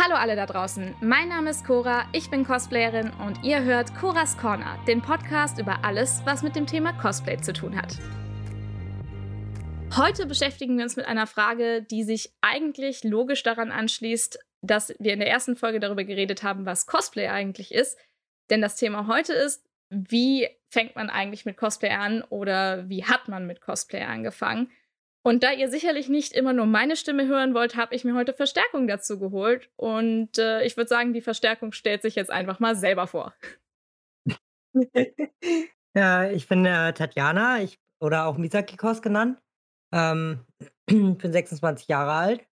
Hallo alle da draußen, mein Name ist Cora, ich bin Cosplayerin und ihr hört Coras Corner, den Podcast über alles, was mit dem Thema Cosplay zu tun hat. Heute beschäftigen wir uns mit einer Frage, die sich eigentlich logisch daran anschließt, dass wir in der ersten Folge darüber geredet haben, was Cosplay eigentlich ist. Denn das Thema heute ist, wie fängt man eigentlich mit Cosplay an oder wie hat man mit Cosplay angefangen? Und da ihr sicherlich nicht immer nur meine Stimme hören wollt, habe ich mir heute Verstärkung dazu geholt. Und äh, ich würde sagen, die Verstärkung stellt sich jetzt einfach mal selber vor. ja, ich bin äh, Tatjana, ich, oder auch Misaki-Kos genannt. Ähm, bin 26 Jahre alt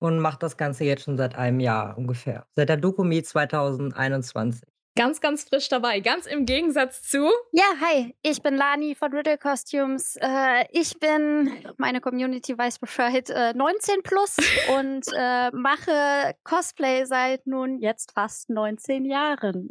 und mache das Ganze jetzt schon seit einem Jahr ungefähr. Seit der Dokumi 2021 ganz, ganz frisch dabei. Ganz im Gegensatz zu. Ja, hi, ich bin Lani von Riddle Costumes. Äh, ich bin, meine Community weiß Bescheid, äh, 19 plus und äh, mache Cosplay seit nun jetzt fast 19 Jahren.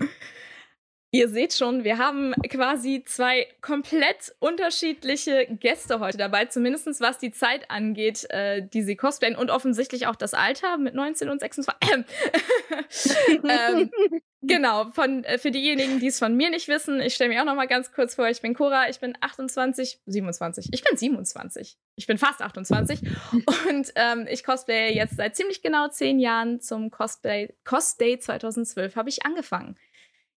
Ihr seht schon, wir haben quasi zwei komplett unterschiedliche Gäste heute dabei, zumindest was die Zeit angeht, äh, die sie cosplayen und offensichtlich auch das Alter mit 19 und 26. ähm, genau, von, äh, für diejenigen, die es von mir nicht wissen, ich stelle mich auch noch mal ganz kurz vor, ich bin Cora, ich bin 28, 27, ich bin 27, ich bin fast 28 und ähm, ich cosplaye jetzt seit ziemlich genau zehn Jahren zum Cosplay, Cos Day 2012 habe ich angefangen.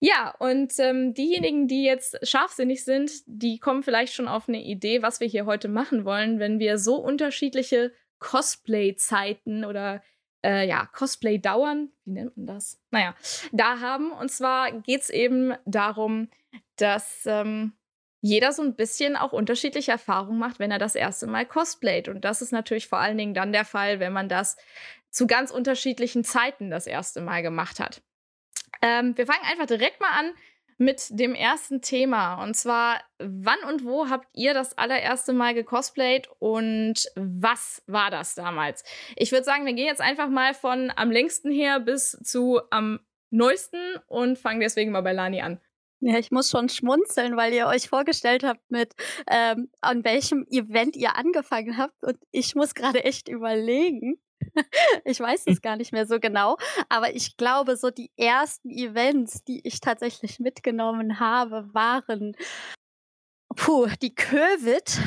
Ja, und ähm, diejenigen, die jetzt scharfsinnig sind, die kommen vielleicht schon auf eine Idee, was wir hier heute machen wollen, wenn wir so unterschiedliche Cosplay-Zeiten oder äh, ja, Cosplay-Dauern, wie nennt man das? Naja, da haben. Und zwar geht es eben darum, dass ähm, jeder so ein bisschen auch unterschiedliche Erfahrungen macht, wenn er das erste Mal cosplayt. Und das ist natürlich vor allen Dingen dann der Fall, wenn man das zu ganz unterschiedlichen Zeiten das erste Mal gemacht hat. Ähm, wir fangen einfach direkt mal an mit dem ersten Thema. Und zwar, wann und wo habt ihr das allererste Mal gecosplayt und was war das damals? Ich würde sagen, wir gehen jetzt einfach mal von am längsten her bis zu am neuesten und fangen deswegen mal bei Lani an. Ja, ich muss schon schmunzeln, weil ihr euch vorgestellt habt mit, ähm, an welchem Event ihr angefangen habt. Und ich muss gerade echt überlegen. ich weiß es gar nicht mehr so genau, aber ich glaube, so die ersten Events, die ich tatsächlich mitgenommen habe, waren puh, die Covid.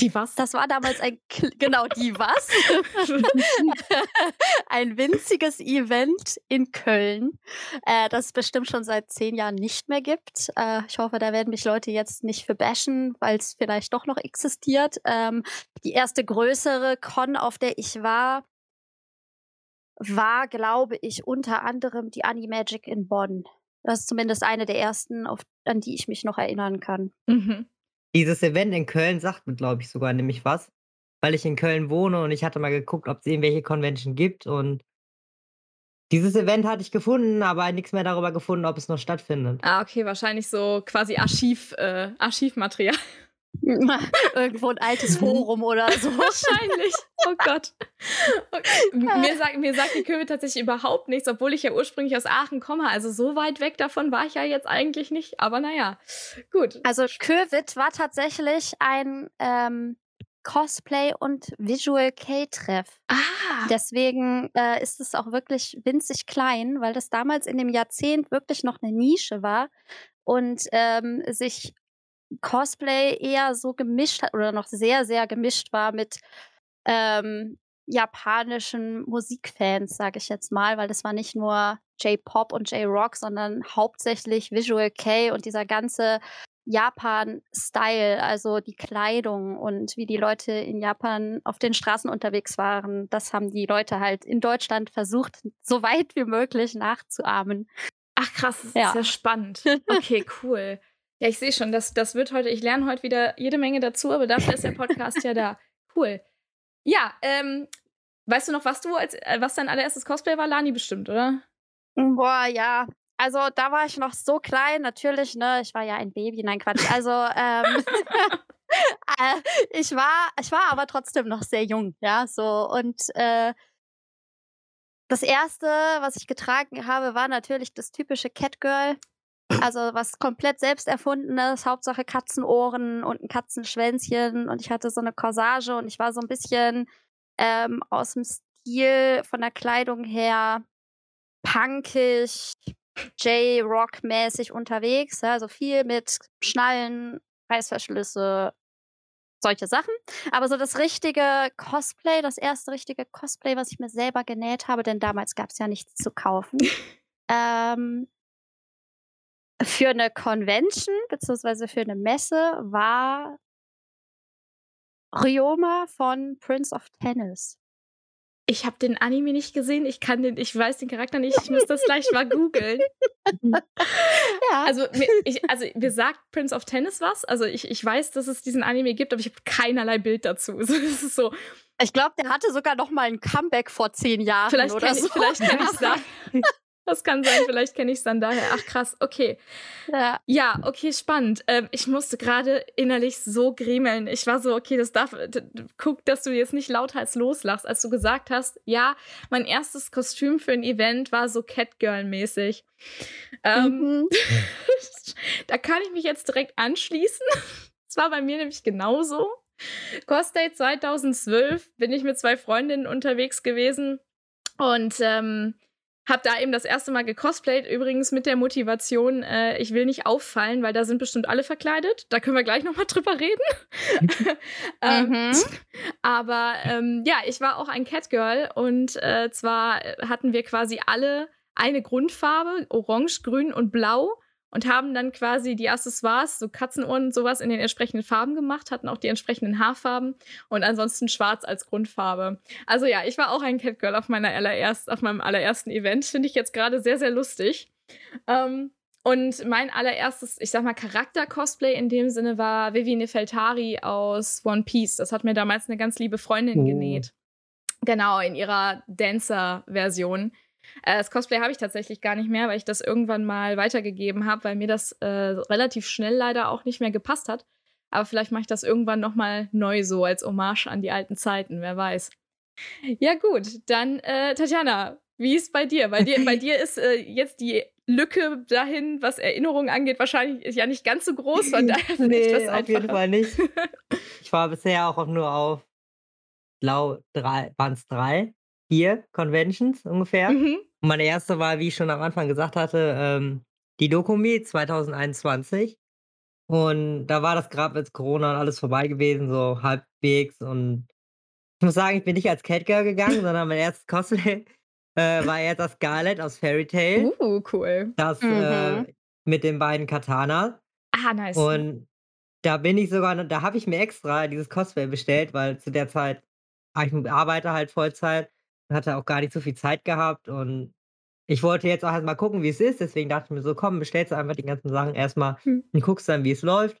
Die was? Das war damals ein, genau, die was? ein winziges Event in Köln, äh, das es bestimmt schon seit zehn Jahren nicht mehr gibt. Äh, ich hoffe, da werden mich Leute jetzt nicht für bashen, weil es vielleicht doch noch existiert. Ähm, die erste größere Con, auf der ich war, war, glaube ich, unter anderem die Animagic in Bonn. Das ist zumindest eine der ersten, auf, an die ich mich noch erinnern kann. Mhm. Dieses Event in Köln sagt mir, glaube ich, sogar nämlich was, weil ich in Köln wohne und ich hatte mal geguckt, ob es irgendwelche Convention gibt und dieses Event hatte ich gefunden, aber nichts mehr darüber gefunden, ob es noch stattfindet. Ah, okay, wahrscheinlich so quasi Archiv, äh, Archivmaterial. Irgendwo ein altes Forum oder so. Wahrscheinlich. Oh Gott. Okay. Mir, sagt, mir sagt die Köwe tatsächlich überhaupt nichts, obwohl ich ja ursprünglich aus Aachen komme. Also so weit weg davon war ich ja jetzt eigentlich nicht. Aber naja, gut. Also Köwit war tatsächlich ein ähm, Cosplay und Visual K-Treff. Ah. Deswegen äh, ist es auch wirklich winzig klein, weil das damals in dem Jahrzehnt wirklich noch eine Nische war und ähm, sich Cosplay eher so gemischt hat oder noch sehr, sehr gemischt war mit ähm, japanischen Musikfans, sage ich jetzt mal, weil das war nicht nur J-Pop und J-Rock, sondern hauptsächlich Visual K und dieser ganze Japan-Style, also die Kleidung und wie die Leute in Japan auf den Straßen unterwegs waren, das haben die Leute halt in Deutschland versucht, so weit wie möglich nachzuahmen. Ach krass, das ja. ist ja spannend. Okay, cool. Ja, ich sehe schon, das, das wird heute, ich lerne heute wieder jede Menge dazu, aber dafür ist der Podcast ja da. Cool. Ja, ähm, weißt du noch, was du als, äh, was dein allererstes Cosplay war? Lani bestimmt, oder? Boah, ja. Also da war ich noch so klein, natürlich, ne? Ich war ja ein Baby, nein, Quatsch. Also, ähm, äh, ich war, ich war aber trotzdem noch sehr jung, ja, so und äh, das erste, was ich getragen habe, war natürlich das typische Catgirl. Also was komplett selbst erfundenes, Hauptsache Katzenohren und ein Katzenschwänzchen und ich hatte so eine Corsage und ich war so ein bisschen ähm, aus dem Stil von der Kleidung her punkig, J-Rock-mäßig unterwegs. Ja, also viel mit Schnallen, Reißverschlüsse, solche Sachen. Aber so das richtige Cosplay, das erste richtige Cosplay, was ich mir selber genäht habe, denn damals gab es ja nichts zu kaufen. ähm, für eine Convention beziehungsweise für eine Messe war Ryoma von Prince of Tennis. Ich habe den Anime nicht gesehen, ich kann den, ich weiß den Charakter nicht, ich muss das gleich mal googeln. Ja. Also, mir, ich, also mir sagt Prince of Tennis was. Also ich, ich weiß, dass es diesen Anime gibt, aber ich habe keinerlei Bild dazu. Es ist so, Ich glaube, der hatte sogar noch mal ein Comeback vor zehn Jahren vielleicht oder kenne so. ich vielleicht kenn ich's da. Das kann sein, vielleicht kenne ich es dann daher. Ach krass, okay. Ja. Ja, okay, spannend. Ähm, ich musste gerade innerlich so griemeln. Ich war so, okay, das darf. Guck, dass du jetzt nicht lauthals loslachst, als du gesagt hast, ja, mein erstes Kostüm für ein Event war so Catgirl-mäßig. Ähm, Mhm. da kann ich mich jetzt direkt anschließen. Es war bei mir nämlich genauso. Cosplay 2012 bin ich mit zwei Freundinnen unterwegs gewesen und ähm, habe da eben das erste Mal gecosplayt, übrigens mit der Motivation, äh, ich will nicht auffallen, weil da sind bestimmt alle verkleidet. Da können wir gleich nochmal drüber reden. ähm, Mhm. aber ähm, ja, ich war auch ein Catgirl und äh, zwar hatten wir quasi alle eine Grundfarbe, orange, grün und blau und haben dann quasi die Accessoires, so Katzenohren und sowas in den entsprechenden Farben gemacht, hatten auch die entsprechenden Haarfarben und ansonsten schwarz als Grundfarbe. Also ja, ich war auch ein Catgirl auf meiner allererst, auf meinem allerersten Event. Finde ich jetzt gerade sehr, sehr lustig. Ähm, und mein allererstes, ich sag mal, Charakter-Cosplay in dem Sinne war Vivi Nefeltari aus One Piece. Das hat mir damals eine ganz liebe Freundin Oh. genäht. Genau, in ihrer Dancer-Version. Äh, das Cosplay habe ich tatsächlich gar nicht mehr, weil ich das irgendwann mal weitergegeben habe, weil mir das äh, relativ schnell leider auch nicht mehr gepasst hat. Aber vielleicht mache ich das irgendwann noch mal neu so als Hommage an die alten Zeiten, wer weiß. Ja gut, dann äh, Tatjana, wie ist bei dir? Bei dir, bei dir ist äh, jetzt die Lücke dahin, was Erinnerungen angeht, wahrscheinlich ja nicht ganz so groß, von daher nee, was auf jeden. Fall nicht. Ich war bisher auch nur auf, blau, drei, waren es drei, vier Conventions ungefähr. Mhm. Und meine erste war, wie ich schon am Anfang gesagt hatte, ähm, die Dokumi 2021. Und da war das gerade mit Corona und alles vorbei gewesen, so halbwegs. Und ich muss sagen, ich bin nicht als Catgirl gegangen, sondern mein erstes Cosplay äh, war jetzt das Scarlet aus Fairy Tail. Uh, cool. Das Mhm. äh, mit den beiden Katanas. Ah, nice. Und da bin ich sogar, da habe ich mir extra dieses Cosplay bestellt, weil zu der Zeit, ah, ich arbeite halt Vollzeit hatte auch gar nicht so viel Zeit gehabt. Und ich wollte jetzt auch erst mal gucken, wie es ist. Deswegen dachte ich mir so, komm, bestellst du einfach die ganzen Sachen erstmal Hm. und guckst dann, wie es läuft.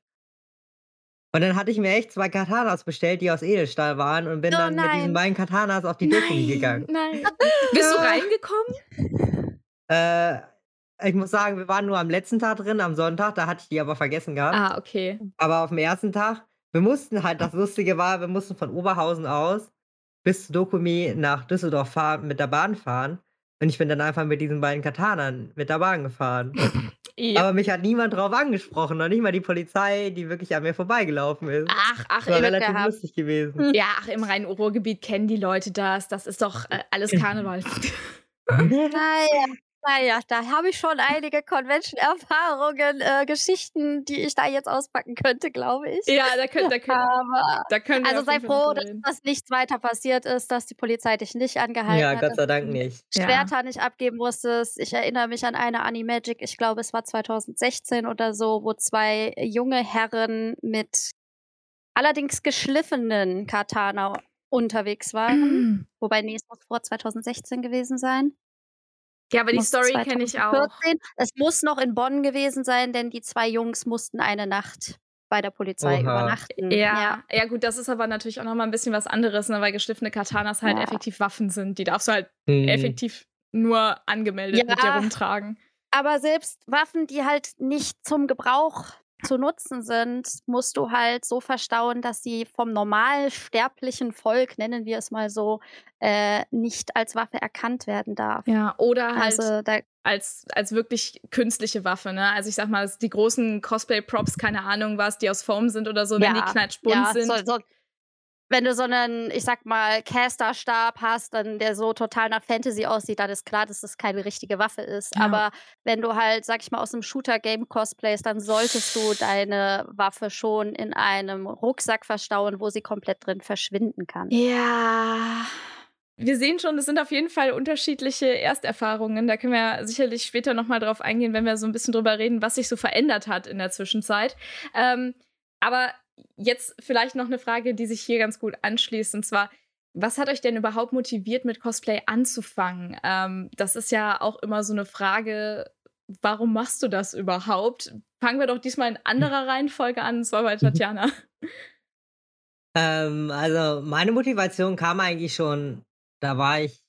Und dann hatte ich mir echt zwei Katanas bestellt, die aus Edelstahl waren und bin Oh dann mit diesen nein. beiden Katanas auf die Dokumi gegangen. Nein. Bist du reingekommen? Äh, ich muss sagen, wir waren nur am letzten Tag drin, am Sonntag, da hatte ich die aber vergessen gehabt. Ah, okay. Aber auf dem ersten Tag, wir mussten halt, das Lustige war, wir mussten von Oberhausen aus bis zu Dokumi nach Düsseldorf fahren, mit der Bahn fahren. Und ich bin dann einfach mit diesen beiden Katanern mit der Bahn gefahren. Ja. Aber mich hat niemand drauf angesprochen, noch nicht mal die Polizei, die wirklich an mir vorbeigelaufen ist. Ach, ach, Das war im, relativ gehabt. lustig gewesen. ja, ach, im Rhein-Ruhr-Gebiet kennen die Leute das. Das ist doch äh, alles Karneval. Naja, naja, da habe ich schon einige Convention-Erfahrungen, äh, Geschichten, die ich da jetzt auspacken könnte, glaube ich. ja, da können, da können, Aber da können wir also sei froh, dass, dass nichts weiter passiert ist, dass die Polizei dich nicht angehalten Ja, hat. Gott dass sei Dank nicht. Ja. Schwerter nicht abgeben musstest. Ich erinnere mich an eine Animagic, ich glaube, es war 2016 oder so, wo zwei junge Herren mit allerdings geschliffenen Katana unterwegs waren. Wobei, nee, es muss vor 2016 gewesen sein. Ja, aber die Story kenne ich auch. 2014. Es muss noch in Bonn gewesen sein, denn die zwei Jungs mussten eine Nacht bei der Polizei Oha. übernachten. Ja, ja, gut, das ist aber natürlich auch nochmal ein bisschen was anderes, ne, weil geschliffene Katanas halt Ja. effektiv Waffen sind. Die darfst du halt Hm. effektiv nur angemeldet mit dir Ja. rumtragen. Aber selbst Waffen, die halt nicht zum Gebrauch zu nutzen sind, musst du halt so verstauen, dass sie vom normal sterblichen Volk, nennen wir es mal so, äh, nicht als Waffe erkannt werden darf. Ja, oder halt Also als, als wirklich künstliche Waffe, ne? Also ich sag mal, die großen Cosplay-Props, keine Ahnung was, die aus Foam sind oder so, wenn die Ja, knatschbunt ja, sind. so, so, wenn du so einen, ich sag mal, Caster-Stab hast, dann der so total nach Fantasy aussieht, dann ist klar, dass das keine richtige Waffe ist. Ja. Aber wenn du halt, sag ich mal, aus einem Shooter-Game cosplayst, dann solltest du deine Waffe schon in einem Rucksack verstauen, wo sie komplett drin verschwinden kann. Ja. Wir sehen schon, es sind auf jeden Fall unterschiedliche Ersterfahrungen. Da können wir sicherlich später nochmal drauf eingehen, wenn wir so ein bisschen drüber reden, was sich so verändert hat in der Zwischenzeit. Ähm, aber jetzt vielleicht noch eine Frage, die sich hier ganz gut anschließt. Und zwar, was hat euch denn überhaupt motiviert, mit Cosplay anzufangen? Ähm, das ist ja auch immer so eine Frage, warum machst du das überhaupt? Fangen wir doch diesmal in anderer Reihenfolge an, und zwar bei Tatjana. Ähm, also meine Motivation kam eigentlich schon, da war ich,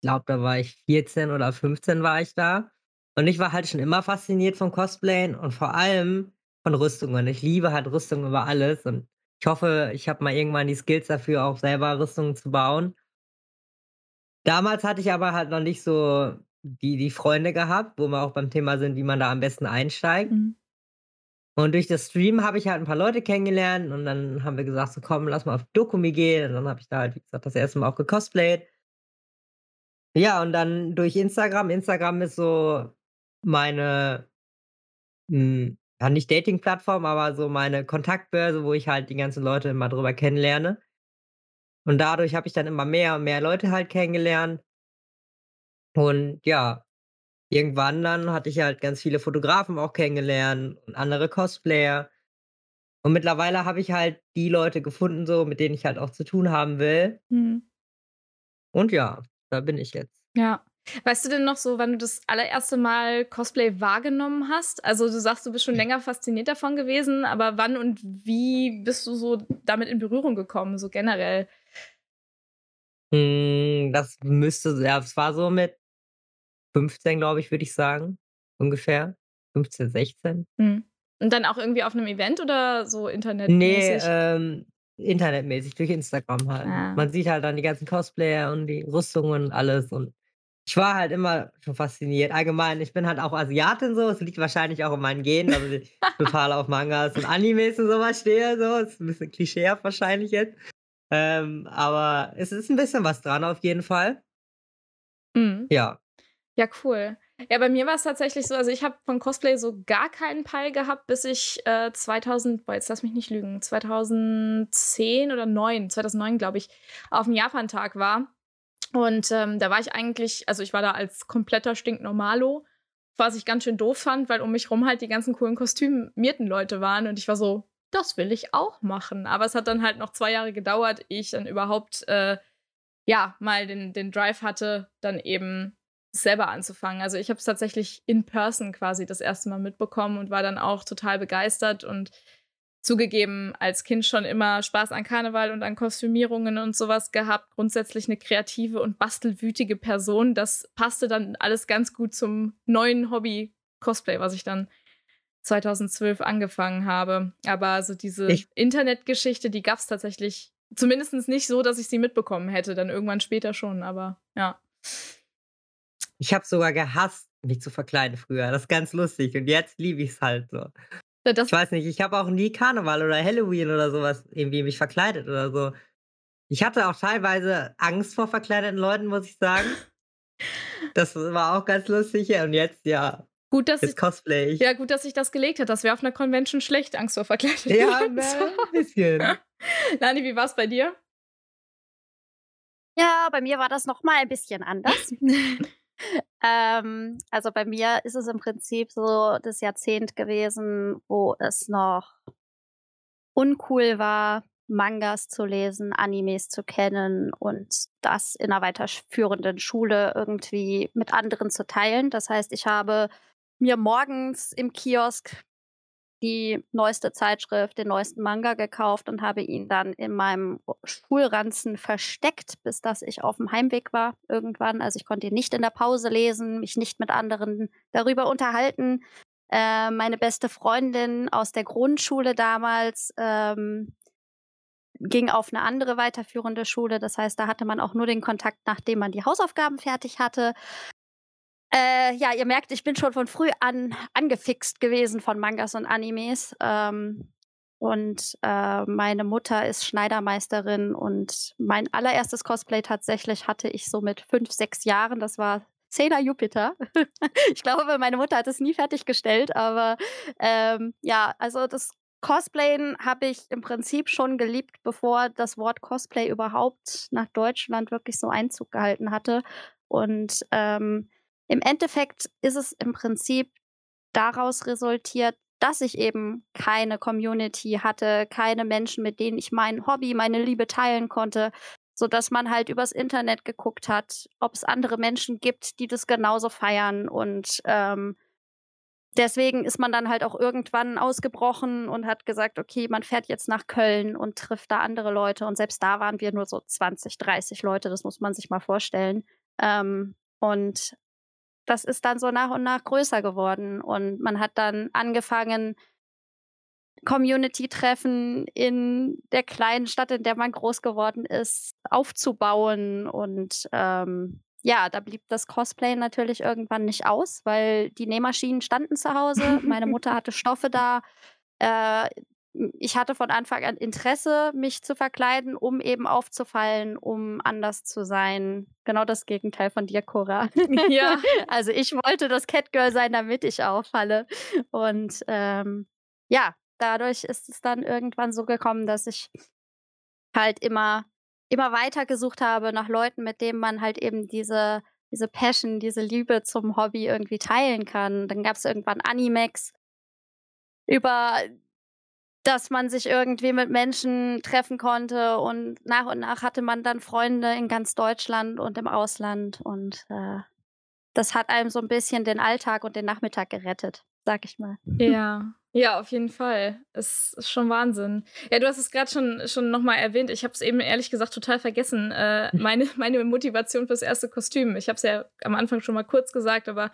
glaube, da war ich 14 oder 15 war ich da. Und ich war halt schon immer fasziniert vom Cosplayen und vor allem von Rüstungen. Ich liebe halt Rüstungen über alles und ich hoffe, ich habe mal irgendwann die Skills dafür, auch selber Rüstungen zu bauen. Damals hatte ich aber halt noch nicht so die, die Freunde gehabt, wo wir auch beim Thema sind, wie man da am besten einsteigt. Mhm. Und durch das Stream habe ich halt ein paar Leute kennengelernt und dann haben wir gesagt, so komm, lass mal auf Dokumi gehen. Und dann habe ich da halt, wie gesagt, das erste Mal auch gecosplayt. Ja, und dann durch Instagram. Instagram ist so meine, hm, ja, nicht Dating-Plattform, aber so meine Kontaktbörse, wo ich halt die ganzen Leute immer drüber kennenlerne. Und dadurch habe ich dann immer mehr und mehr Leute halt kennengelernt. Und ja, irgendwann dann hatte ich halt ganz viele Fotografen auch kennengelernt und andere Cosplayer. Und mittlerweile habe ich halt die Leute gefunden, so mit denen ich halt auch zu tun haben will. Mhm. Und ja, da bin ich jetzt. Ja. Weißt du denn noch so, wann du das allererste Mal Cosplay wahrgenommen hast? Also du sagst, du bist schon länger fasziniert davon gewesen, aber wann und wie bist du so damit in Berührung gekommen, so generell? Hm, das müsste, ja, es war so mit 15, glaube ich, würde ich sagen, ungefähr. 15, 16. Mhm. Und dann auch irgendwie auf einem Event oder so Nee, internetmäßig? ähm, internetmäßig, durch Instagram halt. Ah. Man sieht halt dann die ganzen Cosplayer und die Rüstungen und alles und ich war halt immer schon fasziniert. Allgemein, ich bin halt auch Asiatin so, es liegt wahrscheinlich auch in meinen Genen, also ich total auf Mangas und Animes und sowas stehe so. Ist ein bisschen klischeehaft wahrscheinlich jetzt. Ähm, aber es ist ein bisschen was dran auf jeden Fall. Mhm. Ja. Ja, cool. Ja, bei mir war es tatsächlich so, also ich habe von Cosplay so gar keinen Peil gehabt, bis ich äh, 2000, boah, jetzt lass mich nicht lügen, 2010 oder 9, 2009 glaube ich, auf dem Japantag war. Und ähm, da war ich eigentlich, also ich war da als kompletter Stinknormalo, was ich ganz schön doof fand, weil um mich rum halt die ganzen coolen kostümierten Leute waren und ich war so, das will ich auch machen. Aber es hat dann halt noch zwei Jahre gedauert, ehe ich dann überhaupt, äh, ja, mal den, den Drive hatte, dann eben selber anzufangen. Also ich habe es tatsächlich in person quasi das erste Mal mitbekommen und war dann auch total begeistert und zugegeben als Kind schon immer Spaß an Karneval und an Kostümierungen und sowas gehabt. Grundsätzlich eine kreative und bastelwütige Person. Das passte dann alles ganz gut zum neuen Hobby Cosplay, was ich dann 2012 angefangen habe. Aber so diese Ich- Internetgeschichte, die gab es tatsächlich zumindest nicht so, dass ich sie mitbekommen hätte. Dann irgendwann später schon, aber ja. Ich habe sogar gehasst, mich zu verkleiden früher. Das ist ganz lustig. Und jetzt liebe ich es halt so. Das, Ich weiß nicht, ich habe auch nie Karneval oder Halloween oder sowas irgendwie mich verkleidet oder so. Ich hatte auch teilweise Angst vor verkleideten Leuten, muss ich sagen. Das war auch ganz lustig. Ja, Und jetzt, ja, gut, dass jetzt cosplay ich. Ja, gut, dass sich das gelegt hat. Das wäre auf einer Convention schlecht, Angst vor verkleideten Ja, Leuten ne, zu ein bisschen. Lani, wie war es bei dir? Ja, bei mir war das noch mal ein bisschen anders. ähm, also bei mir ist es im Prinzip so das Jahrzehnt gewesen, wo es noch uncool war, Mangas zu lesen, Animes zu kennen und das in einer weiterführenden Schule irgendwie mit anderen zu teilen. Das heißt, ich habe mir morgens im Kiosk die neueste Zeitschrift, den neuesten Manga gekauft und habe ihn dann in meinem Schulranzen versteckt, bis dass ich auf dem Heimweg war irgendwann. Also ich konnte ihn nicht in der Pause lesen, mich nicht mit anderen darüber unterhalten. Äh, meine beste Freundin aus der Grundschule damals ähm, ging auf eine andere weiterführende Schule. Das heißt, da hatte man auch nur den Kontakt, nachdem man die Hausaufgaben fertig hatte. Äh, ja, ihr merkt, ich bin schon von früh an angefixt gewesen von Mangas und Animes. Ähm, Und äh, meine Mutter ist Schneidermeisterin und mein allererstes Cosplay tatsächlich hatte ich so mit fünf, sechs Jahren. Das war Sailor Jupiter. ich glaube, meine Mutter hat es nie fertiggestellt, aber ähm, ja, also das Cosplayen habe ich im Prinzip schon geliebt, bevor das Wort Cosplay überhaupt nach Deutschland wirklich so Einzug gehalten hatte. Und ähm, im Endeffekt ist es im Prinzip daraus resultiert, dass ich eben keine Community hatte, keine Menschen, mit denen ich mein Hobby, meine Liebe teilen konnte, so dass man halt übers Internet geguckt hat, ob es andere Menschen gibt, die das genauso feiern und ähm, deswegen ist man dann halt auch irgendwann ausgebrochen und hat gesagt, okay, man fährt jetzt nach Köln und trifft da andere Leute und selbst da waren wir nur so 20, 30 Leute, das muss man sich mal vorstellen. Ähm, und das ist dann so nach und nach größer geworden. Und man hat dann angefangen, Community-Treffen in der kleinen Stadt, in der man groß geworden ist, aufzubauen. Und ähm, ja, da blieb das Cosplay natürlich irgendwann nicht aus, weil die Nähmaschinen standen zu Hause. Meine Mutter hatte Stoffe da. Äh, ich hatte von Anfang an Interesse, mich zu verkleiden, um eben aufzufallen, um anders zu sein. Genau das Gegenteil von dir, Cora. Ja. also ich wollte das Catgirl sein, damit ich auffalle. Und ähm, ja, dadurch ist es dann irgendwann so gekommen, dass ich halt immer, immer weiter gesucht habe nach Leuten, mit denen man halt eben diese, diese Passion, diese Liebe zum Hobby irgendwie teilen kann. Dann gab es irgendwann Animex, über dass man sich irgendwie mit Menschen treffen konnte und nach und nach hatte man dann Freunde in ganz Deutschland und im Ausland und äh, das hat einem so ein bisschen den Alltag und den Nachmittag gerettet, sag ich mal. Ja, ja, auf jeden Fall. Es ist schon Wahnsinn. Ja, du hast es gerade schon, schon nochmal erwähnt. Ich habe es eben ehrlich gesagt total vergessen. Äh, meine, meine Motivation fürs erste Kostüm. Ich habe es ja am Anfang schon mal kurz gesagt, aber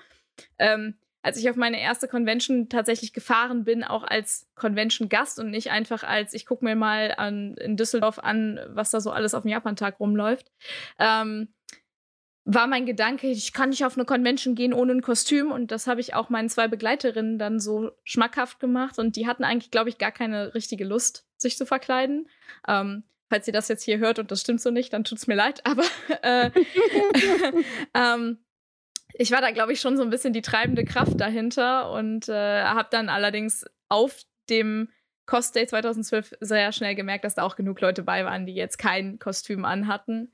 ähm, als ich auf meine erste Convention tatsächlich gefahren bin, auch als Convention-Gast und nicht einfach als, ich gucke mir mal an, in Düsseldorf an, was da so alles auf dem Japantag rumläuft, ähm, war mein Gedanke, ich kann nicht auf eine Convention gehen ohne ein Kostüm. Und das habe ich auch meinen zwei Begleiterinnen dann so schmackhaft gemacht. Und die hatten eigentlich, glaube ich, gar keine richtige Lust, sich zu verkleiden. Ähm, falls ihr das jetzt hier hört und das stimmt so nicht, dann tut es mir leid. Aber äh, ähm, ich war da, glaube ich, schon so ein bisschen die treibende Kraft dahinter und äh, habe dann allerdings auf dem Cost Day 2012 sehr schnell gemerkt, dass da auch genug Leute bei waren, die jetzt kein Kostüm anhatten.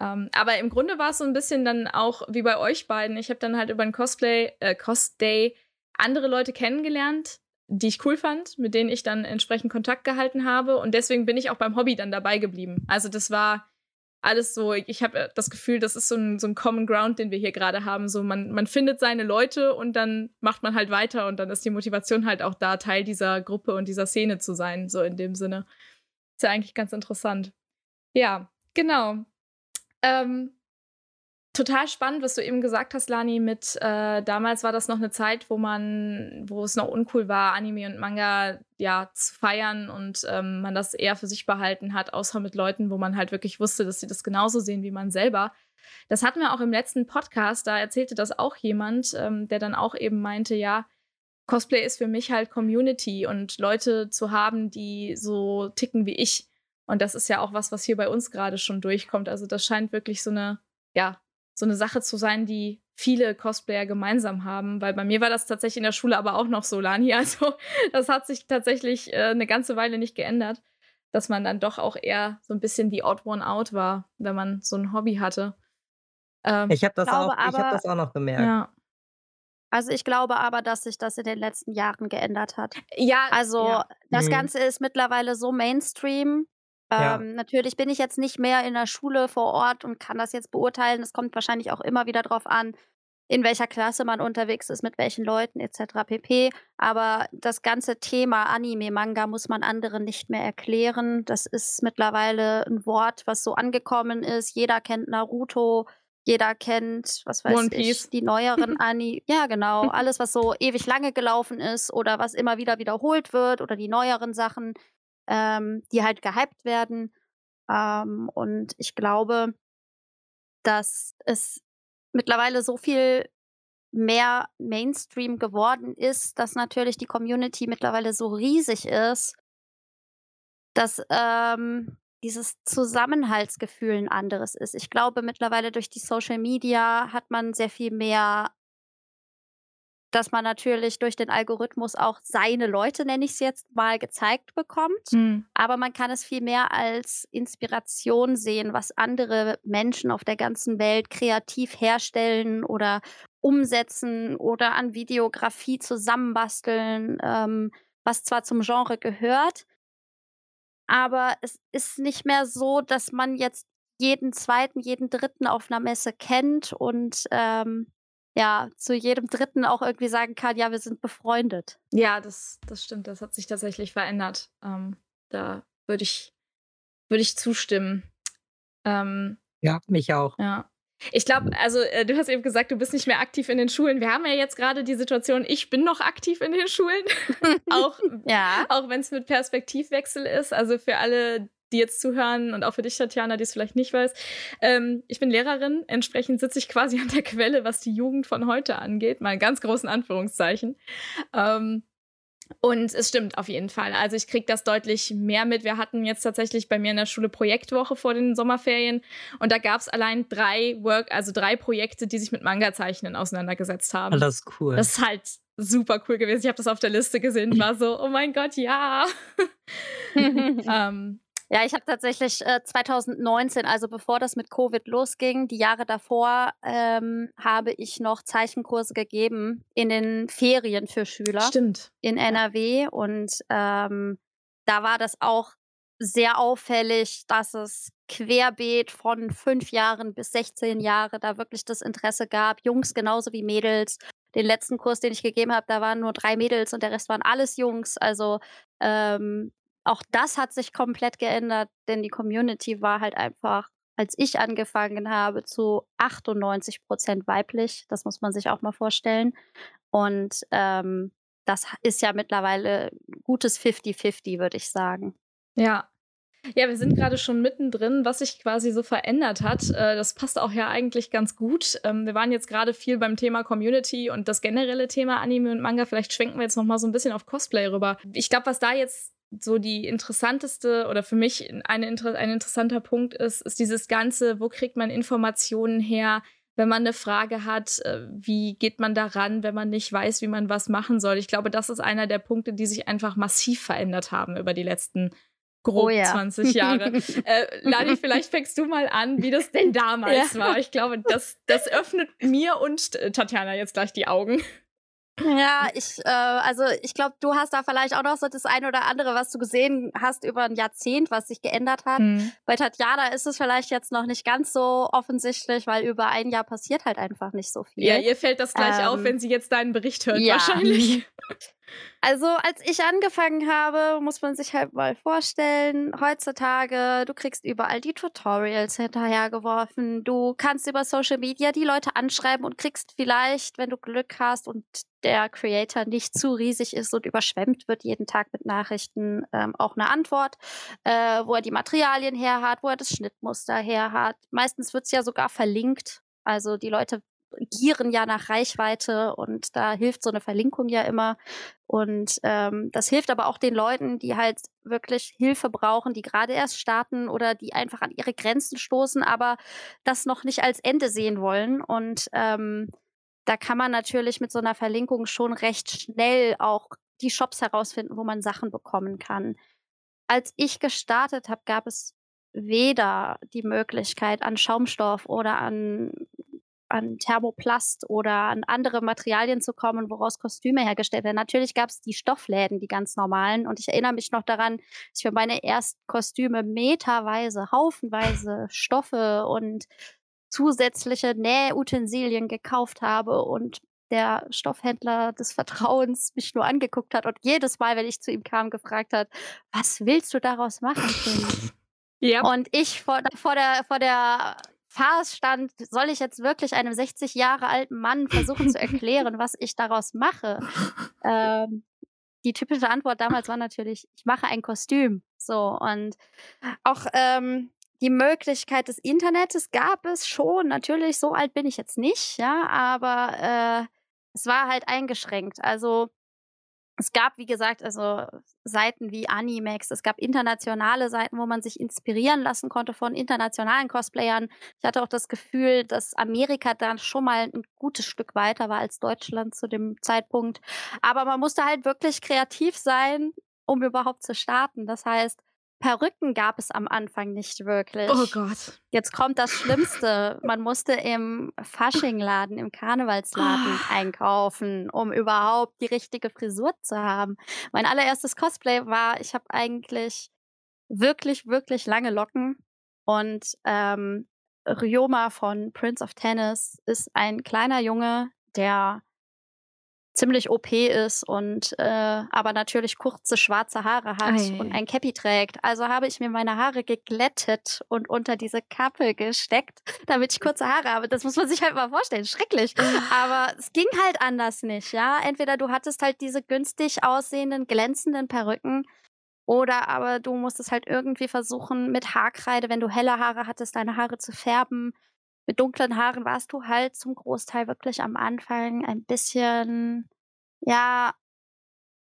Ähm, aber im Grunde war es so ein bisschen dann auch wie bei euch beiden. Ich habe dann halt über ein Cosplay, äh, Cost Day andere Leute kennengelernt, die ich cool fand, mit denen ich dann entsprechend Kontakt gehalten habe. Und deswegen bin ich auch beim Hobby dann dabei geblieben. Also das war alles so, ich habe äh, das Gefühl, das ist so ein, so ein Common Ground, den wir hier gerade haben. So, man, man findet seine Leute und dann macht man halt weiter und dann ist die Motivation halt auch da, Teil dieser Gruppe und dieser Szene zu sein, so in dem Sinne. Ist ja eigentlich ganz interessant. Ja, genau. Ähm, total spannend, was du eben gesagt hast, Lani, mit äh, damals war das noch eine Zeit, wo man, wo es noch uncool war, Anime und Manga ja zu feiern und ähm, man das eher für sich behalten hat, außer mit Leuten, wo man halt wirklich wusste, dass sie das genauso sehen wie man selber. Das hatten wir auch im letzten Podcast, da erzählte das auch jemand, ähm, der dann auch eben meinte, ja, Cosplay ist für mich halt Community und Leute zu haben, die so ticken wie ich. Und das ist ja auch was, was hier bei uns gerade schon durchkommt. Also das scheint wirklich so eine, ja, so eine Sache zu sein, die viele Cosplayer gemeinsam haben, weil bei mir war das tatsächlich in der Schule aber auch noch so, Lani. Also das hat sich tatsächlich äh, eine ganze Weile nicht geändert, dass man dann doch auch eher so ein bisschen die Odd One Out war, wenn man so ein Hobby hatte. Ähm, ich habe das, auch, hab das auch noch gemerkt. Ja. Also ich glaube aber, dass sich das in den letzten Jahren geändert hat. Ja. Also ja. das mhm. Ganze ist mittlerweile so Mainstream, ja. Ähm, natürlich bin ich jetzt nicht mehr in der Schule vor Ort und kann das jetzt beurteilen. Es kommt wahrscheinlich auch immer wieder darauf an, in welcher Klasse man unterwegs ist, mit welchen Leuten etc. pp. Aber das ganze Thema Anime, Manga muss man anderen nicht mehr erklären. Das ist mittlerweile ein Wort, was so angekommen ist. Jeder kennt Naruto, jeder kennt, was weiß ich, die neueren Anime. ja, genau. Alles, was so ewig lange gelaufen ist oder was immer wieder wiederholt wird oder die neueren Sachen ähm, die halt gehypt werden. Ähm, und ich glaube, dass es mittlerweile so viel mehr Mainstream geworden ist, dass natürlich die Community mittlerweile so riesig ist, dass ähm, dieses Zusammenhaltsgefühl ein anderes ist. Ich glaube, mittlerweile durch die Social Media hat man sehr viel mehr dass man natürlich durch den Algorithmus auch seine Leute, nenne ich es jetzt mal, gezeigt bekommt. Mhm. Aber man kann es viel mehr als Inspiration sehen, was andere Menschen auf der ganzen Welt kreativ herstellen oder umsetzen oder an Videografie zusammenbasteln, ähm, was zwar zum Genre gehört, aber es ist nicht mehr so, dass man jetzt jeden zweiten, jeden dritten auf einer Messe kennt und ähm, ja, zu jedem Dritten auch irgendwie sagen kann, ja, wir sind befreundet. Ja, das, das stimmt. Das hat sich tatsächlich verändert. Ähm, da würde ich, würd ich zustimmen. Ähm, ja, mich auch. Ja. Ich glaube, also äh, du hast eben gesagt, du bist nicht mehr aktiv in den Schulen. Wir haben ja jetzt gerade die Situation, ich bin noch aktiv in den Schulen, auch, ja. auch wenn es mit Perspektivwechsel ist. Also für alle, die jetzt zuhören und auch für dich, Tatjana, die es vielleicht nicht weiß. Ähm, ich bin Lehrerin, entsprechend sitze ich quasi an der Quelle, was die Jugend von heute angeht, mal in ganz großen Anführungszeichen. Ähm, und es stimmt auf jeden Fall. Also ich kriege das deutlich mehr mit. Wir hatten jetzt tatsächlich bei mir in der Schule Projektwoche vor den Sommerferien und da gab es allein drei Work, also drei Projekte, die sich mit Manga-Zeichnen auseinandergesetzt haben. Das ist cool. Das ist halt super cool gewesen. Ich habe das auf der Liste gesehen, war so, oh mein Gott, ja. ähm, ja, ich habe tatsächlich äh, 2019, also bevor das mit Covid losging, die Jahre davor, ähm, habe ich noch Zeichenkurse gegeben in den Ferien für Schüler. Stimmt. In NRW. Und ähm, da war das auch sehr auffällig, dass es querbeet von fünf Jahren bis 16 Jahre da wirklich das Interesse gab. Jungs genauso wie Mädels. Den letzten Kurs, den ich gegeben habe, da waren nur drei Mädels und der Rest waren alles Jungs. Also ähm, auch das hat sich komplett geändert, denn die Community war halt einfach, als ich angefangen habe, zu 98 Prozent weiblich. Das muss man sich auch mal vorstellen. Und ähm, das ist ja mittlerweile gutes 50-50, würde ich sagen. Ja. Ja, wir sind gerade schon mittendrin, was sich quasi so verändert hat. Äh, das passt auch ja eigentlich ganz gut. Ähm, wir waren jetzt gerade viel beim Thema Community und das generelle Thema Anime und Manga. Vielleicht schwenken wir jetzt noch mal so ein bisschen auf Cosplay rüber. Ich glaube, was da jetzt so die interessanteste oder für mich eine, ein interessanter Punkt ist, ist dieses Ganze, wo kriegt man Informationen her, wenn man eine Frage hat, äh, wie geht man daran, wenn man nicht weiß, wie man was machen soll. Ich glaube, das ist einer der Punkte, die sich einfach massiv verändert haben über die letzten grob oh ja. 20 Jahre. äh, Lani, vielleicht fängst du mal an, wie das denn damals ja. war. Ich glaube, das, das öffnet mir und äh, Tatjana jetzt gleich die Augen. Ja, ich, äh, also ich glaube, du hast da vielleicht auch noch so das eine oder andere, was du gesehen hast über ein Jahrzehnt, was sich geändert hat. Mhm. Bei Tatjana ist es vielleicht jetzt noch nicht ganz so offensichtlich, weil über ein Jahr passiert halt einfach nicht so viel. Ja, ihr fällt das gleich ähm, auf, wenn sie jetzt deinen Bericht hört, ja. wahrscheinlich. Also, als ich angefangen habe, muss man sich halt mal vorstellen, heutzutage, du kriegst überall die Tutorials hinterhergeworfen. Du kannst über Social Media die Leute anschreiben und kriegst vielleicht, wenn du Glück hast und der Creator nicht zu riesig ist und überschwemmt wird jeden Tag mit Nachrichten, ähm, auch eine Antwort, äh, wo er die Materialien her hat, wo er das Schnittmuster her hat. Meistens wird es ja sogar verlinkt. Also die Leute gieren ja nach Reichweite und da hilft so eine Verlinkung ja immer. Und ähm, das hilft aber auch den Leuten, die halt wirklich Hilfe brauchen, die gerade erst starten oder die einfach an ihre Grenzen stoßen, aber das noch nicht als Ende sehen wollen. Und ähm, da kann man natürlich mit so einer Verlinkung schon recht schnell auch die Shops herausfinden, wo man Sachen bekommen kann. Als ich gestartet habe, gab es weder die Möglichkeit an Schaumstoff oder an an Thermoplast oder an andere Materialien zu kommen, woraus Kostüme hergestellt werden. Natürlich gab es die Stoffläden, die ganz normalen. Und ich erinnere mich noch daran, dass ich für meine ersten Kostüme meterweise, haufenweise Stoffe und zusätzliche Nähutensilien gekauft habe und der Stoffhändler des Vertrauens mich nur angeguckt hat und jedes Mal, wenn ich zu ihm kam, gefragt hat, was willst du daraus machen? Ja. Und ich vor, vor, der, vor der Farce stand, soll ich jetzt wirklich einem 60 Jahre alten Mann versuchen zu erklären, was ich daraus mache? Ähm, die typische Antwort damals war natürlich, ich mache ein Kostüm. So, und auch ähm, die Möglichkeit des Internets gab es schon. Natürlich, so alt bin ich jetzt nicht, ja, aber äh, es war halt eingeschränkt. Also es gab, wie gesagt, also Seiten wie Animex, es gab internationale Seiten, wo man sich inspirieren lassen konnte von internationalen Cosplayern. Ich hatte auch das Gefühl, dass Amerika dann schon mal ein gutes Stück weiter war als Deutschland zu dem Zeitpunkt. Aber man musste halt wirklich kreativ sein, um überhaupt zu starten. Das heißt, Perücken gab es am Anfang nicht wirklich. Oh Gott. Jetzt kommt das Schlimmste. Man musste im Faschingladen, im Karnevalsladen Oh. einkaufen, um überhaupt die richtige Frisur zu haben. Mein allererstes Cosplay war, ich habe eigentlich wirklich, wirklich lange Locken. Und ähm, Ryoma von Prince of Tennis ist ein kleiner Junge, der ziemlich OP ist und äh, aber natürlich kurze schwarze Haare hat Ei. und ein Cappy trägt. Also habe ich mir meine Haare geglättet und unter diese Kappe gesteckt, damit ich kurze Haare habe. Das muss man sich halt mal vorstellen. Schrecklich. Aber es ging halt anders nicht, ja. Entweder du hattest halt diese günstig aussehenden, glänzenden Perücken oder aber du musstest halt irgendwie versuchen, mit Haarkreide, wenn du helle Haare hattest, deine Haare zu färben. Mit dunklen Haaren warst du halt zum Großteil wirklich am Anfang ein bisschen, ja,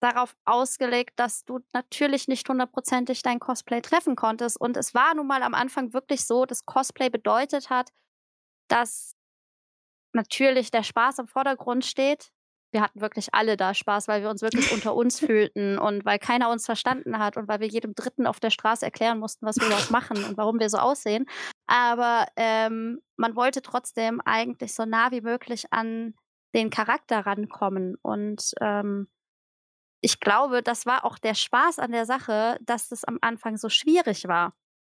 darauf ausgelegt, dass du natürlich nicht hundertprozentig dein Cosplay treffen konntest. Und es war nun mal am Anfang wirklich so, dass Cosplay bedeutet hat, dass natürlich der Spaß im Vordergrund steht. Wir hatten wirklich alle da Spaß, weil wir uns wirklich unter uns fühlten und weil keiner uns verstanden hat und weil wir jedem Dritten auf der Straße erklären mussten, was wir überhaupt machen und warum wir so aussehen. Aber ähm, man wollte trotzdem eigentlich so nah wie möglich an den Charakter rankommen. Und ähm, ich glaube, das war auch der Spaß an der Sache, dass es am Anfang so schwierig war.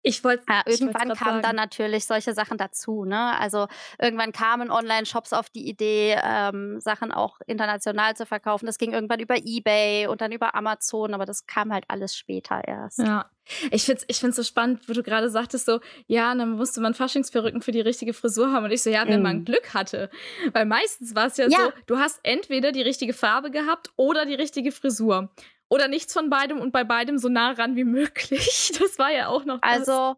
Ich wollte. Ja, irgendwann kamen dann natürlich solche Sachen dazu. Ne? Also irgendwann kamen Online-Shops auf die Idee, ähm, Sachen auch international zu verkaufen. Das ging irgendwann über eBay und dann über Amazon, aber das kam halt alles später erst. Ja. Ich finde es ich find's so spannend, wo du gerade sagtest, so, ja, dann musste man Faschingsperücken für die richtige Frisur haben. Und ich so, ja, wenn man Mhm. Glück hatte. Weil meistens war es ja, Ja. so, du hast entweder die richtige Farbe gehabt oder die richtige Frisur. Oder nichts von beidem und bei beidem so nah ran wie möglich. Das war ja auch noch das. Also,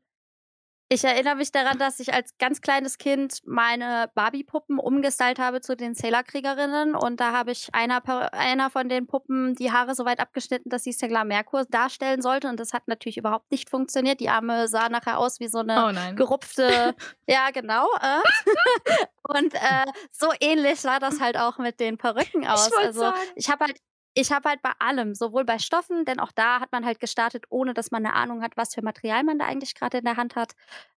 ich erinnere mich daran, dass ich als ganz kleines Kind meine Barbie-Puppen umgestylt habe zu den Sailor-Kriegerinnen. Und da habe ich einer, einer von den Puppen die Haare so weit abgeschnitten, dass sie Stella Merkur darstellen sollte. Und das hat natürlich überhaupt nicht funktioniert. Die Arme sah nachher aus wie so eine oh gerupfte, ja genau. Äh. Und äh, so ähnlich sah das halt auch mit den Perücken aus. wollte also sagen. ich habe halt, ich habe halt bei allem, sowohl bei Stoffen, denn auch da hat man halt gestartet, ohne dass man eine Ahnung hat, was für Material man da eigentlich gerade in der Hand hat.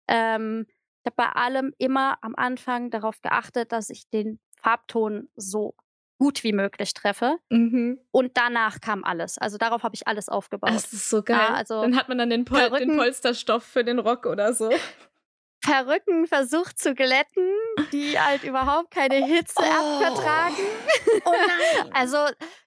Ähm, ich habe bei allem immer am Anfang darauf geachtet, dass ich den Farbton so gut wie möglich treffe. Mhm. Und danach kam alles. Also darauf habe ich alles aufgebaut. Das ist so geil. Ja, also dann hat man dann den, Pol den Perücken- Polsterstoff für den Rock oder so. Perücken versucht zu glätten, die halt überhaupt keine Hitze Oh. vertragen. Oh nein. Also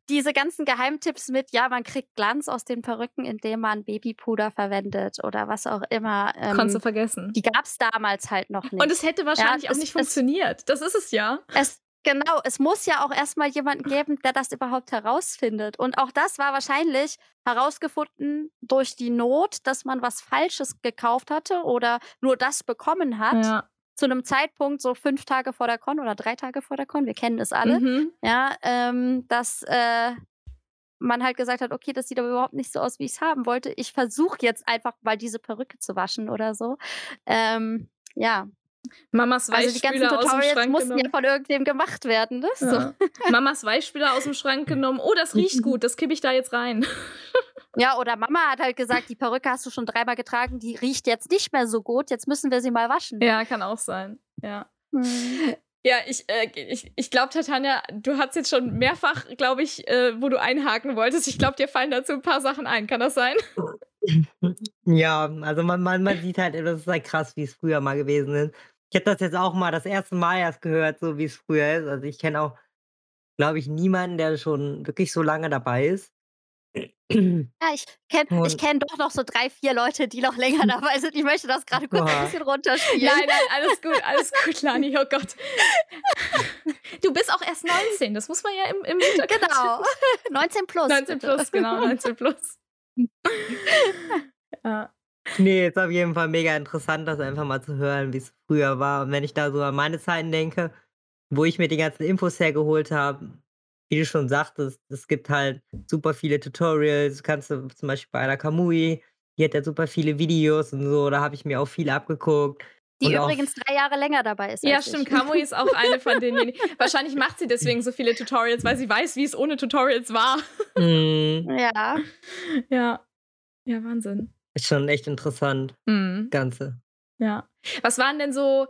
diese ganzen Geheimtipps mit, ja, man kriegt Glanz aus den Perücken, indem man Babypuder verwendet oder was auch immer. Ähm, Konntest du vergessen. die gab es damals halt noch nicht. Und es hätte wahrscheinlich auch es- nicht es- funktioniert. Das ist es ja. Es, genau, es muss ja auch erstmal jemanden geben, der das überhaupt herausfindet. Und auch das war wahrscheinlich herausgefunden durch die Not, dass man was Falsches gekauft hatte oder nur das bekommen hat. Ja. Zu einem Zeitpunkt, so fünf Tage vor der Con oder drei Tage vor der Con, wir kennen es alle, Mhm. ja, ähm, dass äh, man halt gesagt hat, okay, das sieht aber überhaupt nicht so aus, wie ich es haben wollte. Ich versuche jetzt einfach mal diese Perücke zu waschen oder so. Ähm, ja, Mamas also die ganzen Weichspüler aus dem Tutorials Schrank mussten ja genommen. von irgendwem gemacht werden. Ne? So. Ja. Mamas Weichspüler aus dem Schrank genommen. Oh, das riecht gut, das kippe ich da jetzt rein. Ja, oder Mama hat halt gesagt, die Perücke hast du schon dreimal getragen, die riecht jetzt nicht mehr so gut, jetzt müssen wir sie mal waschen. Ja, kann auch sein. Ja. Hm. Ja, ich, äh, ich, ich glaube, Tatjana, du hast jetzt schon mehrfach, glaube ich, äh, wo du einhaken wolltest. Ich glaube, dir fallen dazu ein paar Sachen ein. Kann das sein? Ja, also man, man, man sieht halt, das ist halt krass, wie es früher mal gewesen ist. Ich habe das jetzt auch mal das erste Mal erst gehört, so wie es früher ist. Also ich kenne auch, glaube ich, niemanden, der schon wirklich so lange dabei ist. Ja, ich kenne ich kenn doch noch so drei, vier Leute, die noch länger dabei sind. Ich möchte das gerade kurz ein Boah. bisschen runterspielen. Nein, nein, alles gut, alles gut, Lani, oh Gott. Du bist auch erst 19, das muss man ja im, im Hintergrund. Genau. 19 plus. 19 bitte. plus, genau, 19 plus. ja. Nee, ist auf jeden Fall mega interessant, das einfach mal zu hören, wie es früher war. Und wenn ich da so an meine Zeiten denke, wo ich mir die ganzen Infos hergeholt habe, wie du schon sagtest, es gibt halt super viele Tutorials. Kannst du zum Beispiel bei einer Kamui, die hat ja super viele Videos und so, da habe ich mir auch viel abgeguckt. Die Und übrigens drei Jahre länger dabei ist. Ja, als stimmt. Ich. Kamui ist auch eine von denen. Wahrscheinlich macht sie deswegen so viele Tutorials, weil sie weiß, wie es ohne Tutorials war. Mhm. Ja. Ja. Ja, Wahnsinn. Ist schon echt interessant, das Ganze. Ja. Was waren denn so,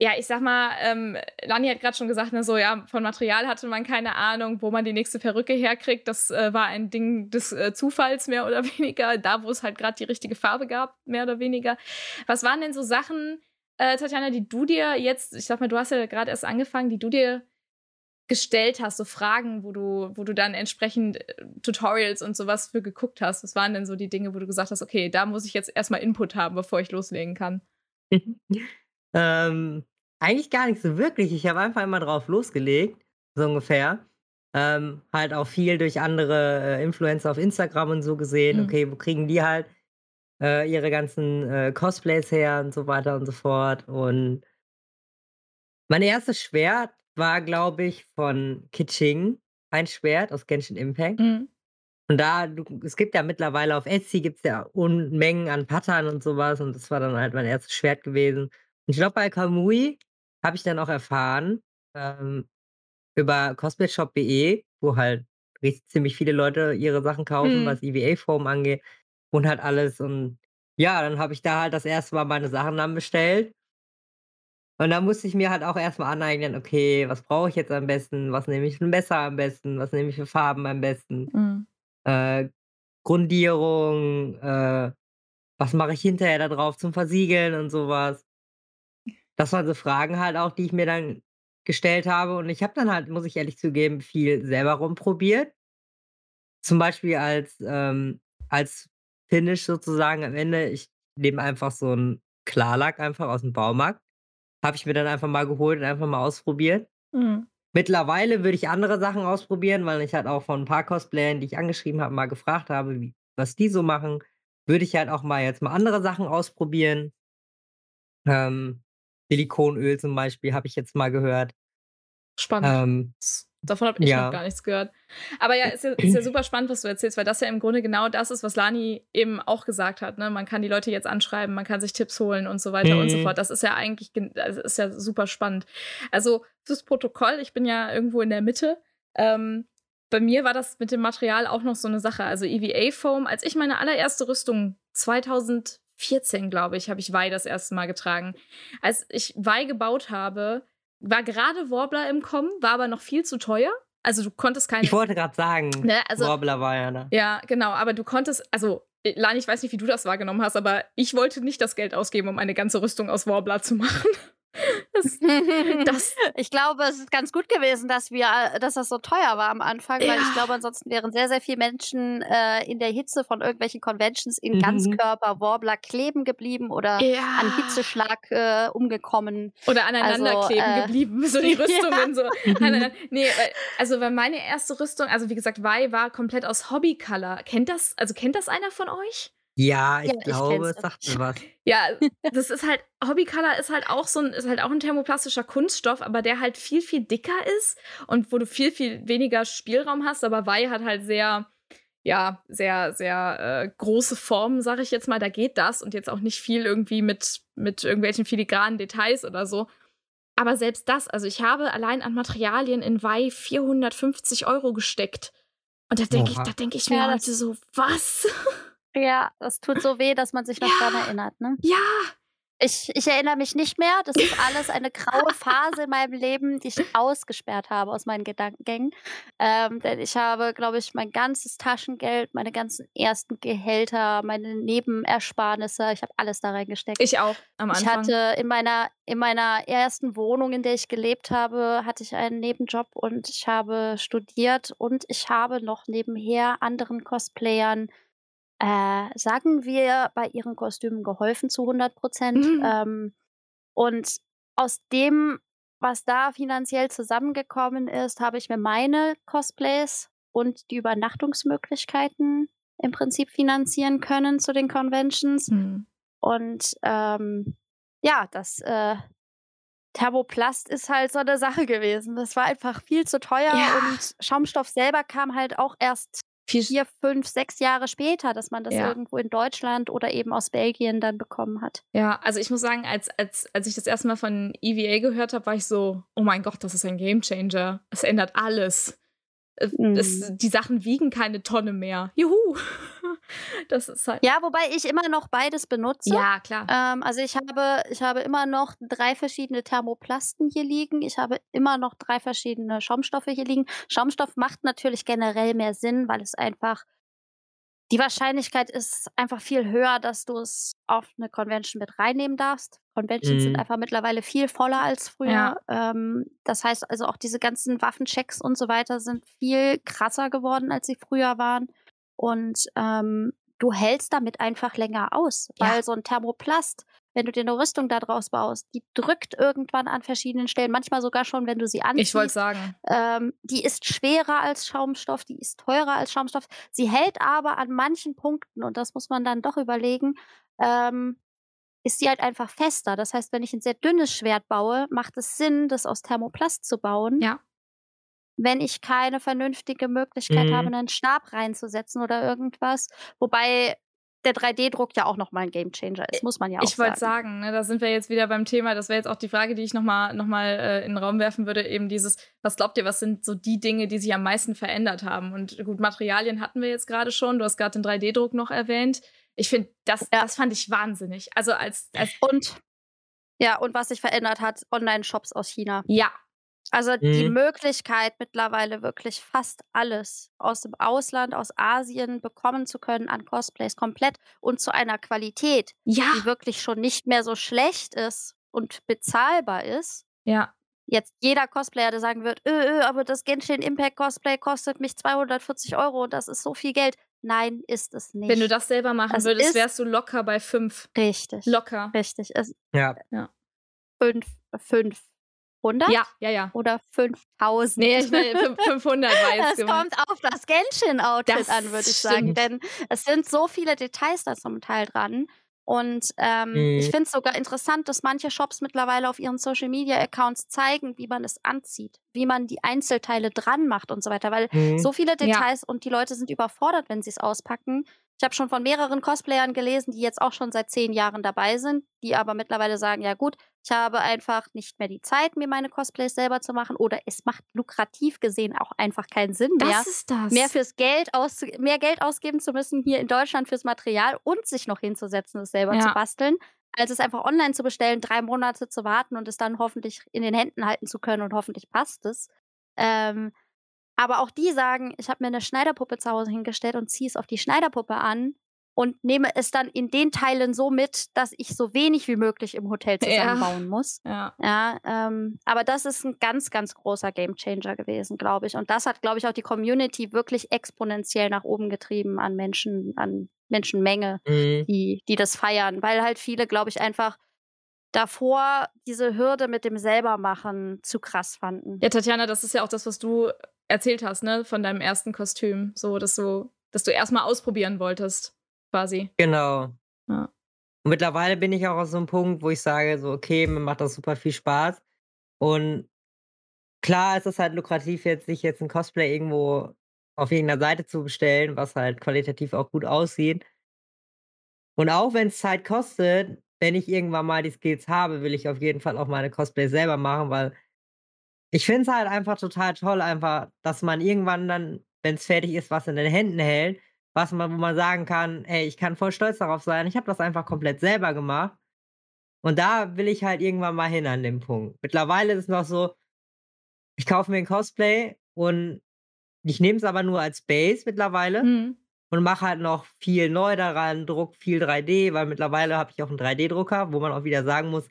ja, ich sag mal, ähm, Lani hat gerade schon gesagt, ne, so, ja, von Material hatte man keine Ahnung, wo man die nächste Perücke herkriegt. Das äh, war ein Ding des äh, Zufalls, mehr oder weniger. Da, wo es halt gerade die richtige Farbe gab, mehr oder weniger. Was waren denn so Sachen, äh, Tatjana, die du dir jetzt, ich sag mal, du hast ja gerade erst angefangen, die du dir gestellt hast, so Fragen, wo du, wo du dann entsprechend äh, Tutorials und sowas für geguckt hast. Was waren denn so die Dinge, wo du gesagt hast, okay, da muss ich jetzt erstmal Input haben, bevor ich loslegen kann? Ähm, eigentlich gar nicht so wirklich. Ich habe einfach immer drauf losgelegt, so ungefähr. Ähm, halt auch viel durch andere äh, Influencer auf Instagram und so gesehen. Mhm. Okay, wo kriegen die halt äh, ihre ganzen äh, Cosplays her und so weiter und so fort. Und mein erstes Schwert war, glaube ich, von Kitching. Ein Schwert aus Genshin Impact. Mhm. Und da, du, es gibt ja mittlerweile auf Etsy gibt es ja Unmengen an Pattern und sowas. Und das war dann halt mein erstes Schwert gewesen. Und ich glaube, bei Kamui habe ich dann auch erfahren, ähm, über cosplayshop.de, wo halt richtig ziemlich viele Leute ihre Sachen kaufen, Mhm. was EVA-Form angeht und halt alles. Und ja, dann habe ich da halt das erste Mal meine Sachen dann bestellt. Und dann musste ich mir halt auch erstmal aneignen, okay, was brauche ich jetzt am besten? Was nehme ich für ein Messer am besten? Was nehme ich für Farben am besten? Mhm. Äh, Grundierung, äh, was mache ich hinterher da drauf zum Versiegeln und sowas. Das waren so Fragen halt auch, die ich mir dann gestellt habe. Und ich habe dann halt, muss ich ehrlich zugeben, viel selber rumprobiert. Zum Beispiel als, ähm, als Finish sozusagen am Ende. Ich nehme einfach so einen Klarlack einfach aus dem Baumarkt. Habe ich mir dann einfach mal geholt und einfach mal ausprobiert. Mhm. Mittlerweile würde ich andere Sachen ausprobieren, weil ich halt auch von ein paar Cosplayern, die ich angeschrieben habe, mal gefragt habe, wie, was die so machen. Würde ich halt auch mal jetzt mal andere Sachen ausprobieren. Ähm, Silikonöl zum Beispiel habe ich jetzt mal gehört. Spannend. Ähm, Davon habe ich ja. noch gar nichts gehört. Aber ja, ist ja, ist ja super spannend, was du erzählst, weil das ja im Grunde genau das ist, was Lani eben auch gesagt hat. Ne? Man kann die Leute jetzt anschreiben, man kann sich Tipps holen und so weiter und so Mhm. fort. Das ist ja eigentlich, gen- das ist ja super spannend. Also fürs Protokoll, ich bin ja irgendwo in der Mitte. Ähm, bei mir war das mit dem Material auch noch so eine Sache. Also EVA Foam, als ich meine allererste Rüstung 2014, glaube ich, habe ich Wei das erste Mal getragen. Als ich Wei gebaut habe, war gerade Warbler im Kommen, war aber noch viel zu teuer. Also du konntest keine. ich wollte gerade sagen, ne, also, Warbler war ja da. ja, genau, aber du konntest, also äh, Lani, ich weiß nicht, wie du das wahrgenommen hast, aber ich wollte nicht das Geld ausgeben, um eine ganze Rüstung aus Warbler zu machen. Das, das ich glaube, es ist ganz gut gewesen, dass wir, äh, dass das so teuer war am Anfang, weil Ja. ich glaube, ansonsten wären sehr, sehr viele Menschen äh, in der Hitze von irgendwelchen Conventions in Mhm. Ganzkörper-Warbler kleben geblieben oder ja. an Hitzeschlag äh, umgekommen. Oder aneinander Also, kleben äh, geblieben, so die ja. Rüstungen so. aneinander- nee, weil, also weil meine erste Rüstung, also wie gesagt, Wei war komplett aus Hobbycolor. Kennt das, also kennt das einer von euch? Ja, ich Ja, glaube, es sagt mir was. Ja, das ist halt, Hobbycolor ist halt auch so ein, ist halt auch ein thermoplastischer Kunststoff, aber der halt viel, viel dicker ist und wo du viel, viel weniger Spielraum hast. Aber Wei hat halt sehr, ja, sehr, sehr äh, große Formen, sag ich jetzt mal. Da geht das und jetzt auch nicht viel irgendwie mit, mit irgendwelchen filigranen Details oder so. Aber selbst das, also ich habe allein an Materialien in Wei 450 Euro gesteckt. Und da denke ich, da denke ich mir Ja, heute das- so, was? Ja, das tut so weh, dass man sich noch Ja. daran erinnert. Ne? Ja, Ich, ich erinnere mich nicht mehr. Das ist alles eine graue Phase in meinem Leben, die ich ausgesperrt habe aus meinen Gedankengängen. Ähm, denn ich habe, glaube ich, mein ganzes Taschengeld, meine ganzen ersten Gehälter, meine Nebenersparnisse, ich habe alles da reingesteckt. ich auch am Ich Anfang. hatte in meiner, in meiner ersten Wohnung, in der ich gelebt habe, hatte ich einen Nebenjob und ich habe studiert und ich habe noch nebenher anderen Cosplayern, äh, sagen wir, bei ihren Kostümen geholfen zu 100 Prozent. Mhm. Ähm, und aus dem, was da finanziell zusammengekommen ist, habe ich mir meine Cosplays und die Übernachtungsmöglichkeiten im Prinzip finanzieren können zu den Conventions. Hm. Und ähm, ja, das, äh, Thermoplast ist halt so 'ne Sache gewesen. Das war einfach viel zu teuer Ja. und Schaumstoff selber kam halt auch erst 4, 5, 6 Jahre später, dass man das Ja. irgendwo in Deutschland oder eben aus Belgien dann bekommen hat. Ja, also ich muss sagen, als als als ich das erste Mal von EVA gehört habe, war ich so: „Oh mein Gott, das ist ein Gamechanger. Es ändert alles. Äh, es Mhm. die Sachen wiegen keine Tonne mehr. Juhu!“ Das ist halt Ja, wobei ich immer noch beides benutze. Ja, klar. Ähm, also ich habe ich habe immer noch 3 verschiedene Thermoplasten hier liegen. Ich habe immer noch 3 verschiedene Schaumstoffe hier liegen. Schaumstoff macht natürlich generell mehr Sinn, weil es einfach die Wahrscheinlichkeit ist einfach viel höher, dass du es auf 'ne Convention mit reinnehmen darfst. Conventions sind Mhm. einfach mittlerweile viel voller als früher. Ja. Ähm, das heißt also auch diese ganzen Waffenchecks und so weiter sind viel krasser geworden, als sie früher waren. Und, ähm, du hältst damit einfach länger aus, Ja. weil so 'n Thermoplast, wenn du dir 'ne Rüstung da draus baust, die drückt irgendwann an verschiedenen Stellen, manchmal sogar schon, wenn du sie Ich wollte anziehst. sagen. Ähm, die ist schwerer als Schaumstoff, die ist teurer als Schaumstoff. Sie hält aber an manchen Punkten, und das muss man dann doch überlegen, ähm, ist sie halt einfach fester. Das heißt, wenn ich 'n sehr dünnes Schwert baue, macht es Sinn, das aus Thermoplast zu bauen. Ja. Wenn ich keine vernünftige Möglichkeit habe, Mhm. 'nen Stab reinzusetzen oder irgendwas. Wobei der 3D-Druck ja auch noch mal 'n Gamechanger ist, muss man ja auch Ich wollte sagen. sagen, ne, da sind wir jetzt wieder beim Thema. Das wäre jetzt auch die Frage, die ich noch mal noch mal, äh, in 'n Raum werfen würde, eben dieses was glaubt ihr, was sind so die Dinge, die sich am meisten verändert haben? Und gut, Materialien hatten wir jetzt grade schon. Du hast grad den 3D-Druck noch erwähnt. Ich finde, das Ja. das fand ich wahnsinnig. Also, als als Und ja, und was sich verändert hat, Onlineshops aus China. Ja. Also, die Mhm. Möglichkeit, mittlerweile wirklich fast alles aus dem Ausland, aus Asien bekommen zu können an Cosplays komplett und zu einer Qualität, Ja. die wirklich schon nicht mehr so schlecht ist und bezahlbar ist. Ja. Jetzt jeder Cosplayer, der sagen wird: „Äh, äh, aber das Genshin Impact Cosplay kostet mich 240 € und das ist so viel Geld.“ Nein, ist es nicht. Wenn du das selber machen Es würdest, wärst du locker bei 5. Richtig. Locker. Richtig. Es Ja. Ja. 5 500? Ja, ja, ja. Oder 5000? Ne, ich meine, fün 500 war jetzt Es kommt auf das Genshin-Outfit Das an, würde ich sagen, denn es sind so viele Details da zum Teil dran. Und, ähm, ich Mhm. finde es sogar interessant, dass manche Shops mittlerweile auf ihren Social-Media-Accounts zeigen, wie man es anzieht, wie man die Einzelteile dran macht und so weiter, weil Mhm. so viele Ja. Details und die Leute sind überfordert, wenn sie's auspacken. Ich habe schon von mehreren Cosplayern gelesen, die jetzt auch schon seit 10 Jahren dabei sind, die aber mittlerweile sagen: „Ja gut, ich habe einfach nicht mehr die Zeit, mir meine Cosplays selber zu machen“, oder es macht lukrativ gesehen auch einfach keinen Sinn mehr, Das ist das. mehr fürs Geld auszu mehr Geld ausgeben zu müssen hier in Deutschland fürs Material und sich noch hinzusetzen, es selber zu Ja. basteln, als es einfach online zu bestellen, 3 Monate zu warten und es dann hoffentlich in den Händen halten zu können und hoffentlich passt es. Ähm, aber auch die sagen: „Ich habe mir 'ne Schneiderpuppe zu Hause hingestellt und ziehe es auf die Schneiderpuppe an und nehme es dann in den Teilen so mit, dass ich so wenig wie möglich im Hotel Ja. zusammenbauen muss.“ Ja. Ja, ähm, aber das ist 'n ganz, ganz großer Gamechanger gewesen, glaube ich. Und das hat, glaube ich, auch die Community wirklich exponentiell nach oben getrieben an Menschen an Menschenmenge, Mhm. die die das feiern, weil halt viele, glaube ich, einfach davor diese Hürde mit dem Selbermachen zu krass fanden. Ja, Tatjana, das ist ja auch das, was du erzählt hast, ne, von deinem ersten Kostüm, so dass du dass du erst mal ausprobieren wolltest, quasi. Genau. Ja. Und mittlerweile bin ich auch auf so 'nem Punkt, wo ich sage so: „Okay, mir macht das super viel Spaß.“ Und klar ist es halt lukrativ, jetzt sich jetzt 'n Cosplay irgendwo auf irgend 'ner Seite zu bestellen, was halt qualitativ auch gut aussieht. Und auch wenn's Zeit kostet, wenn ich irgendwann mal die Skills habe, will ich auf jeden Fall auch meine Cosplays selber machen, weil ich finde es halt einfach total toll einfach, dass man irgendwann dann, wenn's fertig ist, was in den Händen hält, was man wo man sagen kann: „Ey, ich kann voll stolz darauf sein. Ich habe das einfach komplett selber gemacht.“ Und da will ich halt irgendwann mal hin an dem Punkt. Mittlerweile ist es noch so ich kaufe mir 'n Cosplay und ich nehme es aber nur als Base mittlerweile Mhm. und mache halt noch viel neu daran, druck viel 3D, weil mittlerweile habe ich auch 'n 3D-Drucker, wo man auch wieder sagen muss,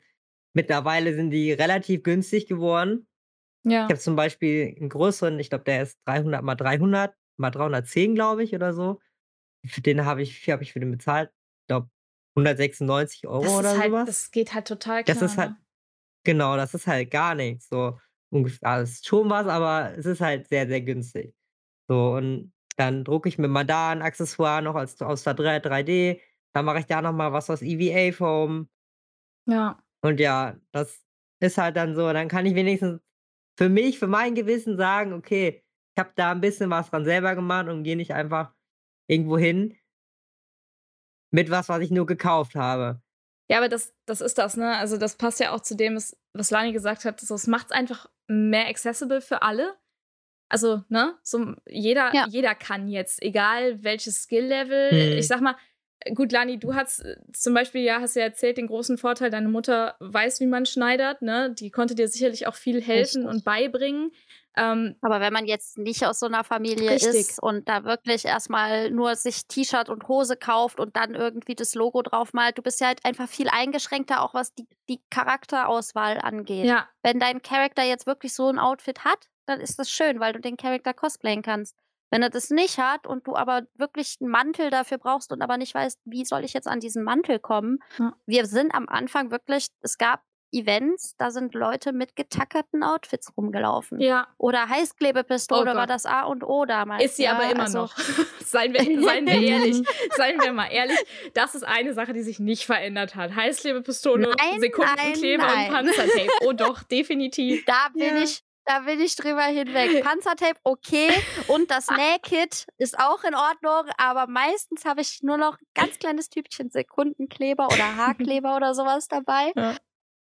mittlerweile sind die relativ günstig geworden. Ja. Ich habe zum Beispiel 'n größeren, ich glaube, der ist 300 mal 300 mal 310, glaube ich, oder so. Für den habe ich wie viel habe ich für den bezahlt? Ich glaube 196 € Das oder halt was. das geht halt total klar, Das ist halt ne? genau, das ist halt gar nichts so ungef also, schon was, aber es ist halt sehr, sehr günstig. So, und dann drucke ich mir mal da 'n Accessoire noch als aus der drei 3D. Dann mache ich da noch mal was aus EVA-Foam. Ja. Und ja, das ist halt dann so, dann kann ich wenigstens für mich, für mein Gewissen sagen: „Okay, ich habe da 'n bisschen was dran selber gemacht und gehe nicht einfach irgendwo hin“ „mit was, was ich nur gekauft habe.“ Ja, aber das das ist das, ne? Also, das passt ja auch zu dem, was was Lani gesagt hat, so, es macht's einfach mehr accessible für alle. Also, ne, so jeder Ja. jeder kann jetzt, egal welches Skill-Level. Mhm. Ich sage mal gut, Lani, du hast äh, zum Beispiel ja, hast ja erzählt, den großen Vorteil, deine Mutter weiß, wie man schneidert, ne? Die konnte dir sicherlich auch viel helfen Richtig. und beibringen. Ähm, Aber wenn man jetzt nicht aus so 'ner Familie Richtig. ist und da wirklich erst mal nur sich T-Shirt und Hose kauft und dann irgendwie das Logo draufmalt, du bist ja halt einfach viel eingeschränkter, auch was die die Charakterauswahl angeht. ja, Wenn dein Charakter jetzt wirklich so 'n Outfit hat, dann ist das schön, weil du den Charakter cosplayen kannst. Wenn er das nicht hat und du aber wirklich 'n Mantel dafür brauchst und aber nicht weißt: „Wie soll ich jetzt an diesen Mantel kommen?“ Ja. Wir sind am Anfang wirklich es gab Events, da sind Leute mit getackerten Outfits rumgelaufen. ja. Oder Heißklebepistole Oh war das A und O damals. Ist sie ja, aber immer also noch. Seien wir seien wir ehrlich. Seien wir mal ehrlich, das ist eine Sache, die sich nicht verändert hat. Heißklebepistole, Nein, Sekundenkleber nein, und nein. Panzertape. Oh doch, definitiv. Da bin Ja. ich da bin ich drüber hinweg. Panzertape, okay. Und das Nähkit ist auch in Ordnung, aber meistens habe ich nur noch ganz kleines Tütchen Sekundenkleber oder Haarkleber oder so was dabei. Ja.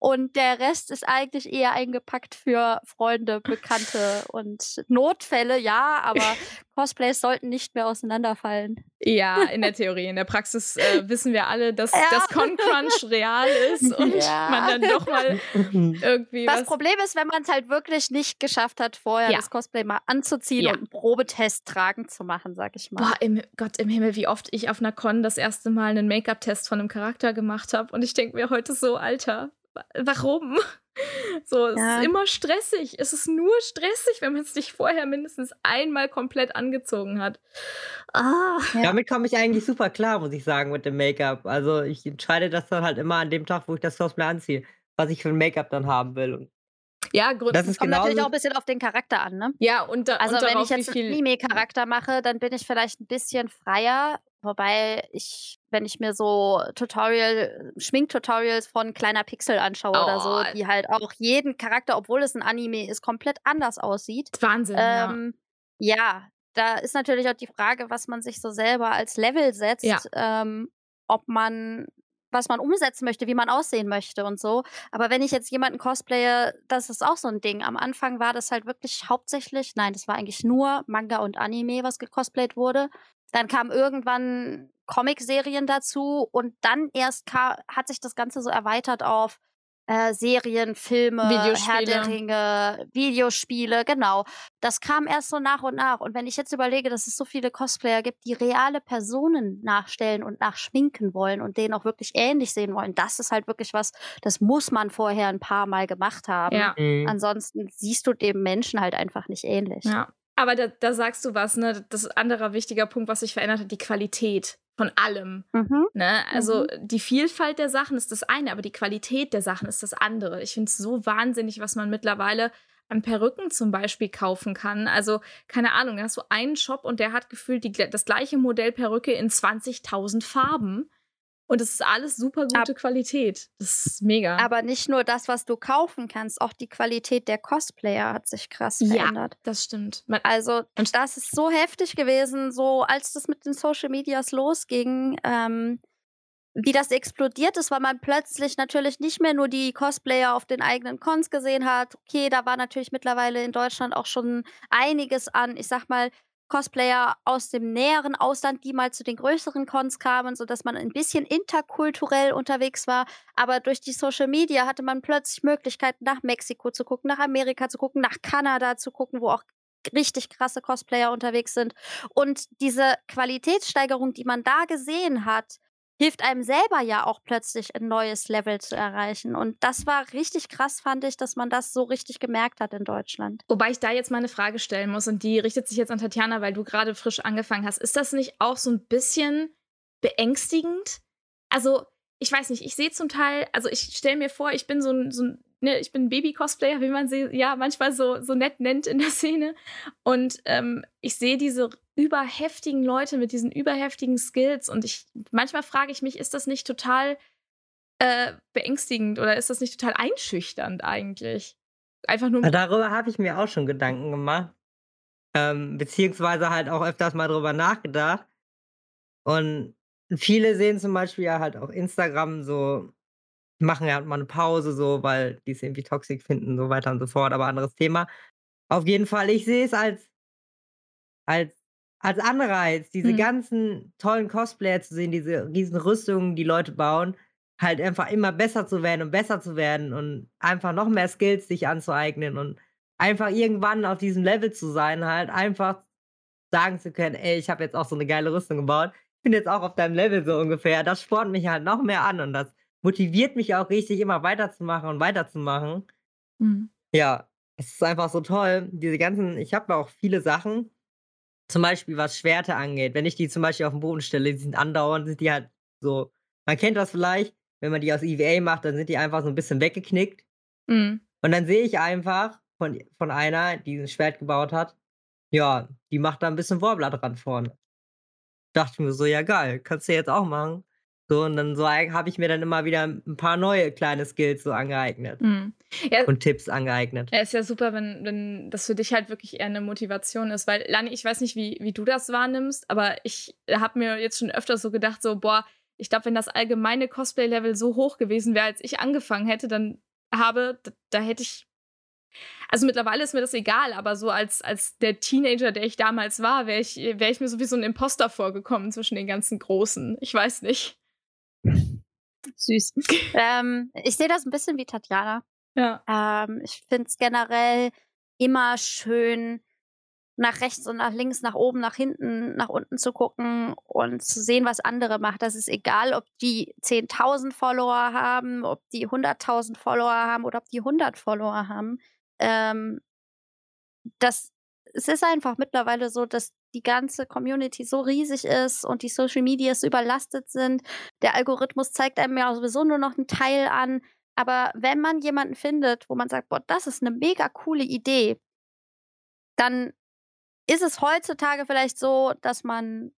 Und der Rest ist eigentlich eher eingepackt für Freunde, Bekannte und Notfälle, ja, aber Cosplays sollten nicht mehr auseinanderfallen. Ja, in der Theorie. In der Praxis äh, wissen wir alle, dass Ja. das Con-Crunch real ist und Ja. man dann doch mal irgendwie Das was. Problem ist, wenn man es halt wirklich nicht geschafft hat, vorher Ja. das Cosplay mal anzuziehen Ja. und einen Probetest tragen zu machen, sag ich mal. Boah, im Gott im Himmel, wie oft ich auf einer Con das erste Mal einen Make-up-Test von einem Charakter gemacht habe. Und ich denke mir heute so, Alter, warum? So, es Ja. ist immer stressig. Es ist nur stressig, wenn man es nicht vorher mindestens einmal komplett angezogen hat. Ah. Ja. Damit komme ich eigentlich super klar, muss ich sagen, mit dem Make-up. Also, ich entscheide das dann halt immer an dem Tag, wo ich das Cosplay anziehe, was ich für 'n Make-up dann haben will und Ja, Grund, das ist Kommt natürlich auch ein bisschen auf den Charakter an, ne? ja, und, da, Also, und wenn darauf, ich jetzt einen. Anime-Charakter mache, dann bin ich vielleicht ein bisschen freier. Wobei ich, wenn ich mir so Tutorial Schminktutorials von Kleiner Pixel anschaue oder so, Oh. die halt auch jeden Charakter, obwohl es ein Anime ist, komplett anders aussieht. Wahnsinn, Ähm, ja, da ist natürlich auch die Frage, was man sich so selber als Level setzt, Ja. ähm, ob man was man umsetzen möchte, wie man aussehen möchte und so. Aber wenn ich jetzt jemanden cosplaye, das ist auch so ein Ding. Am Anfang war das halt wirklich hauptsächlich nein, das war eigentlich nur Manga und Anime, was gecosplayt wurde. Dann kamen irgendwann Comicserien dazu und dann erst hat sich das Ganze so erweitert auf, äh, Serien, Filme, Herr der Videospiele. Ringe, Videospiele, genau. Das kam erst so nach und nach. Und wenn ich jetzt überlege, dass es so viele Cosplayer gibt, die reale Personen nachstellen und nachschminken wollen und denen auch wirklich ähnlich sehen wollen, das ist halt wirklich was, das muss man vorher ein paar Mal gemacht haben. Ja. Mhm. Ansonsten siehst du dem Menschen halt einfach nicht ähnlich. Ja. Aber da, da sagst du was, ne? Das ist ein anderer wichtiger Punkt, was sich verändert hat, die Qualität von allem. Mhm. Ne? Also Mhm. die Vielfalt der Sachen ist das eine, aber die Qualität der Sachen ist das andere. Ich finde es so wahnsinnig, was man mittlerweile an Perücken zum Beispiel kaufen kann. Also, keine Ahnung, da hast du einen Shop und der hat gefühlt die, das gleiche Modell Perücke in 20.000 Farben. Und es ist alles super gute Qualität. Das ist mega. Aber nicht nur das, was du kaufen kannst, auch die Qualität der Cosplayer hat sich krass Ja. verändert. das stimmt. Man, Also, Und- das ist so heftig gewesen, so als das mit den Social Medias losging, ähm, wie das explodiert ist, weil man plötzlich natürlich nicht mehr nur die Cosplayer auf den eigenen Cons gesehen hat. Okay, da war natürlich mittlerweile in Deutschland auch schon einiges an, ich sag mal, Cosplayer aus dem näheren Ausland, die mal zu den größeren Cons kamen, sodass man ein bisschen interkulturell unterwegs war. Aber durch die Social Media hatte man plötzlich Möglichkeiten, nach Mexiko zu gucken, nach Amerika zu gucken, nach Kanada zu gucken, wo auch richtig krasse Cosplayer unterwegs sind. Und diese Qualitätssteigerung, die man da gesehen hat, hilft einem selber ja auch plötzlich ein neues Level zu erreichen. Und das war richtig krass, fand ich, dass man das so richtig gemerkt hat in Deutschland. Wobei ich da jetzt mal eine Frage stellen muss und die richtet sich jetzt an Tatjana, weil du gerade frisch angefangen hast. Ist das nicht auch so ein bisschen beängstigend? Also, ich weiß nicht, ich sehe zum Teil, also ich stelle mir vor, ich bin so ein, so ein ne, ich bin ein Baby-Cosplayer, wie man sie ja manchmal so, so nett nennt in der Szene. Und ähm, ich sehe diese überheftigen Leute mit diesen überheftigen Skills und ich manchmal frage ich mich, ist das nicht total äh, beängstigend oder ist das nicht total einschüchternd eigentlich? Einfach nur. Darüber habe ich mir auch schon Gedanken gemacht. Ähm, beziehungsweise halt auch öfters mal drüber nachgedacht. Und viele sehen zum Beispiel ja halt auch Instagram so, machen ja mal eine Pause so, weil die es irgendwie toxisch finden, so weiter und so fort, aber anderes Thema. Auf jeden Fall, ich sehe es als als als Anreiz, diese Mhm. ganzen tollen Cosplayer zu sehen, diese riesen Rüstungen, die Leute bauen, halt einfach immer besser zu werden und besser zu werden und einfach noch mehr Skills sich anzueignen und einfach irgendwann auf diesem Level zu sein, halt einfach sagen zu können: „Ey, ich habe jetzt auch so 'ne geile Rüstung gebaut. Ich bin jetzt auch auf deinem Level so ungefähr.“ Das spornt mich halt noch mehr an und das motiviert mich auch richtig, immer weiterzumachen und weiterzumachen. Mhm. Ja, es ist einfach so toll, diese ganzen ich habe ja auch viele Sachen, zum Beispiel was Schwerter angeht. Wenn ich die zum Beispiel auf 'n Boden stelle, die sind andauernd sind die halt so man kennt das vielleicht, wenn man die aus EVA macht, dann sind die einfach so 'n bisschen weggeknickt. Mhm. Und dann sehe ich einfach von von einer, die 'n Schwert gebaut hat, ja, die macht da 'n bisschen Warbler dran vorne. Dachte ich mir so: „Ja geil, kannst du jetzt auch machen.“ So und dann so habe ich mir dann immer wieder 'n paar neue kleine Skills so angeeignet Mhm. Ja und Tipps angeeignet. Ja, ist ja super, wenn wenn das für dich halt wirklich eher 'ne Motivation ist, weil Lani, ich weiß nicht, wie wie du das wahrnimmst, aber ich habe mir jetzt schon öfter so gedacht, so: „Boah, ich glaube, wenn das allgemeine Cosplay-Level so hoch gewesen wäre, als ich angefangen hätte, dann habe d da hätte ich“ also, mittlerweile ist mir das egal, aber so als als der Teenager, der ich damals war, wäre ich wäre ich mir so wie so 'n Imposter vorgekommen zwischen den ganzen Großen. Ich weiß nicht. Süß. Ähm, ich sehe das 'n bisschen wie Tatjana. Ja. Ähm, ich finde es generell immer schön, nach rechts und nach links, nach oben, nach hinten, nach unten zu gucken und zu sehen, was andere machen. Das ist egal, ob die 10.000 Follower haben, ob die 100.000 Follower haben oder ob die 100 Follower haben. Ähm das es ist einfach mittlerweile so, dass die ganze Community so riesig ist und die Social Medias überlastet sind. Der Algorithmus zeigt einem ja sowieso nur noch 'n Teil an. Aber wenn man jemanden findet, wo man sagt: „Boah, das ist 'ne mega coole Idee“ dann ist es heutzutage vielleicht so, dass man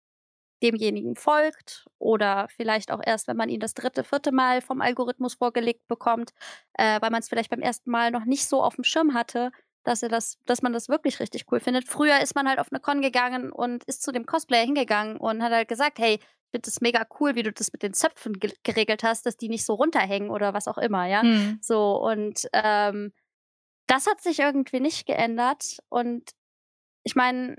demjenigen folgt oder vielleicht auch erst, wenn man ihn das 3., 4. Mal vom Algorithmus vorgelegt bekommt, äh, weil man's vielleicht beim 1. Mal noch nicht so aufm Schirm hatte, dass er das dass man das wirklich richtig cool findet. Früher ist man halt auf 'ne Con gegangen und ist zu dem Cosplayer hingegangen und hat halt gesagt: „Hey, ich finde das mega cool, wie du das mit den Zöpfen ge geregelt hast, dass die nicht so runterhängen“ oder was auch immer, ja? Mhm. So und, ähm, das hat sich irgendwie nicht geändert und ich meine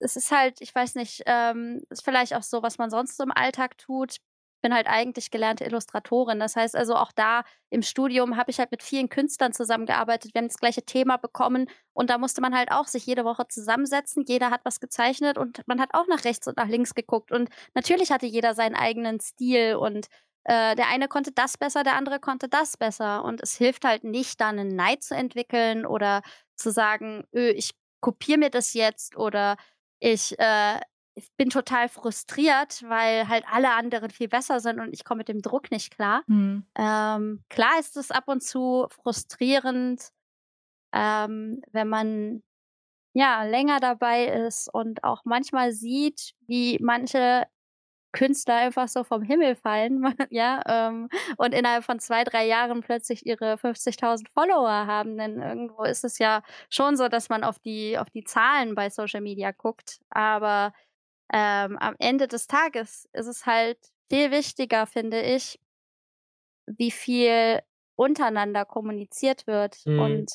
es ist halt ich weiß nicht, ähm, ist vielleicht auch so, was man sonst so im Alltag tut. Bin halt eigentlich gelernte Illustratorin. Das heißt also, auch da im Studium habe ich halt mit vielen Künstlern zusammengearbeitet. Wir haben das gleiche Thema bekommen und da musste man halt auch sich jede Woche zusammensetzen. Jeder hat was gezeichnet und man hat auch nach rechts und nach links geguckt. Und natürlich hatte jeder seinen eigenen Stil und, äh, der eine konnte das besser, der andere konnte das besser. Und es hilft halt nicht, da 'nen Neid zu entwickeln oder zu sagen: „Öh, ich kopiere mir das jetzt“ oder „ich, äh ich bin total frustriert, weil halt alle anderen viel besser sind und ich komme mit dem Druck nicht klar.“ Mhm. Ähm, klar ist es ab und zu frustrierend, ähm, wenn man, ja, länger dabei ist und auch manchmal sieht, wie manche Künstler einfach so vom Himmel fallen, ja, ähm, und innerhalb von 2, 3 Jahren plötzlich ihre 50.000 Follower haben. Denn irgendwo ist es ja schon so, dass man auf die auf die Zahlen bei Social Media guckt. Aber, ähm, am Ende des Tages ist es halt viel wichtiger, finde ich wie viel untereinander kommuniziert wird Mhm. und,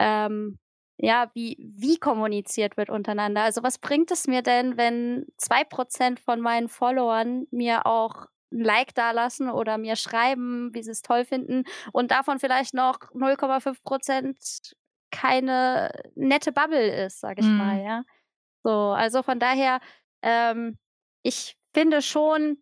ähm, ja, wie wie kommuniziert wird untereinander. Also, was bringt es mir denn, wenn 2 % von meinen Followern mir auch 'n Like dalassen oder mir schreiben, wie sie's toll finden und davon vielleicht noch 0,5 % keine nette Bubble ist, sage ich mal, Mhm. ja? So, also, von daher, ähm, ich finde schon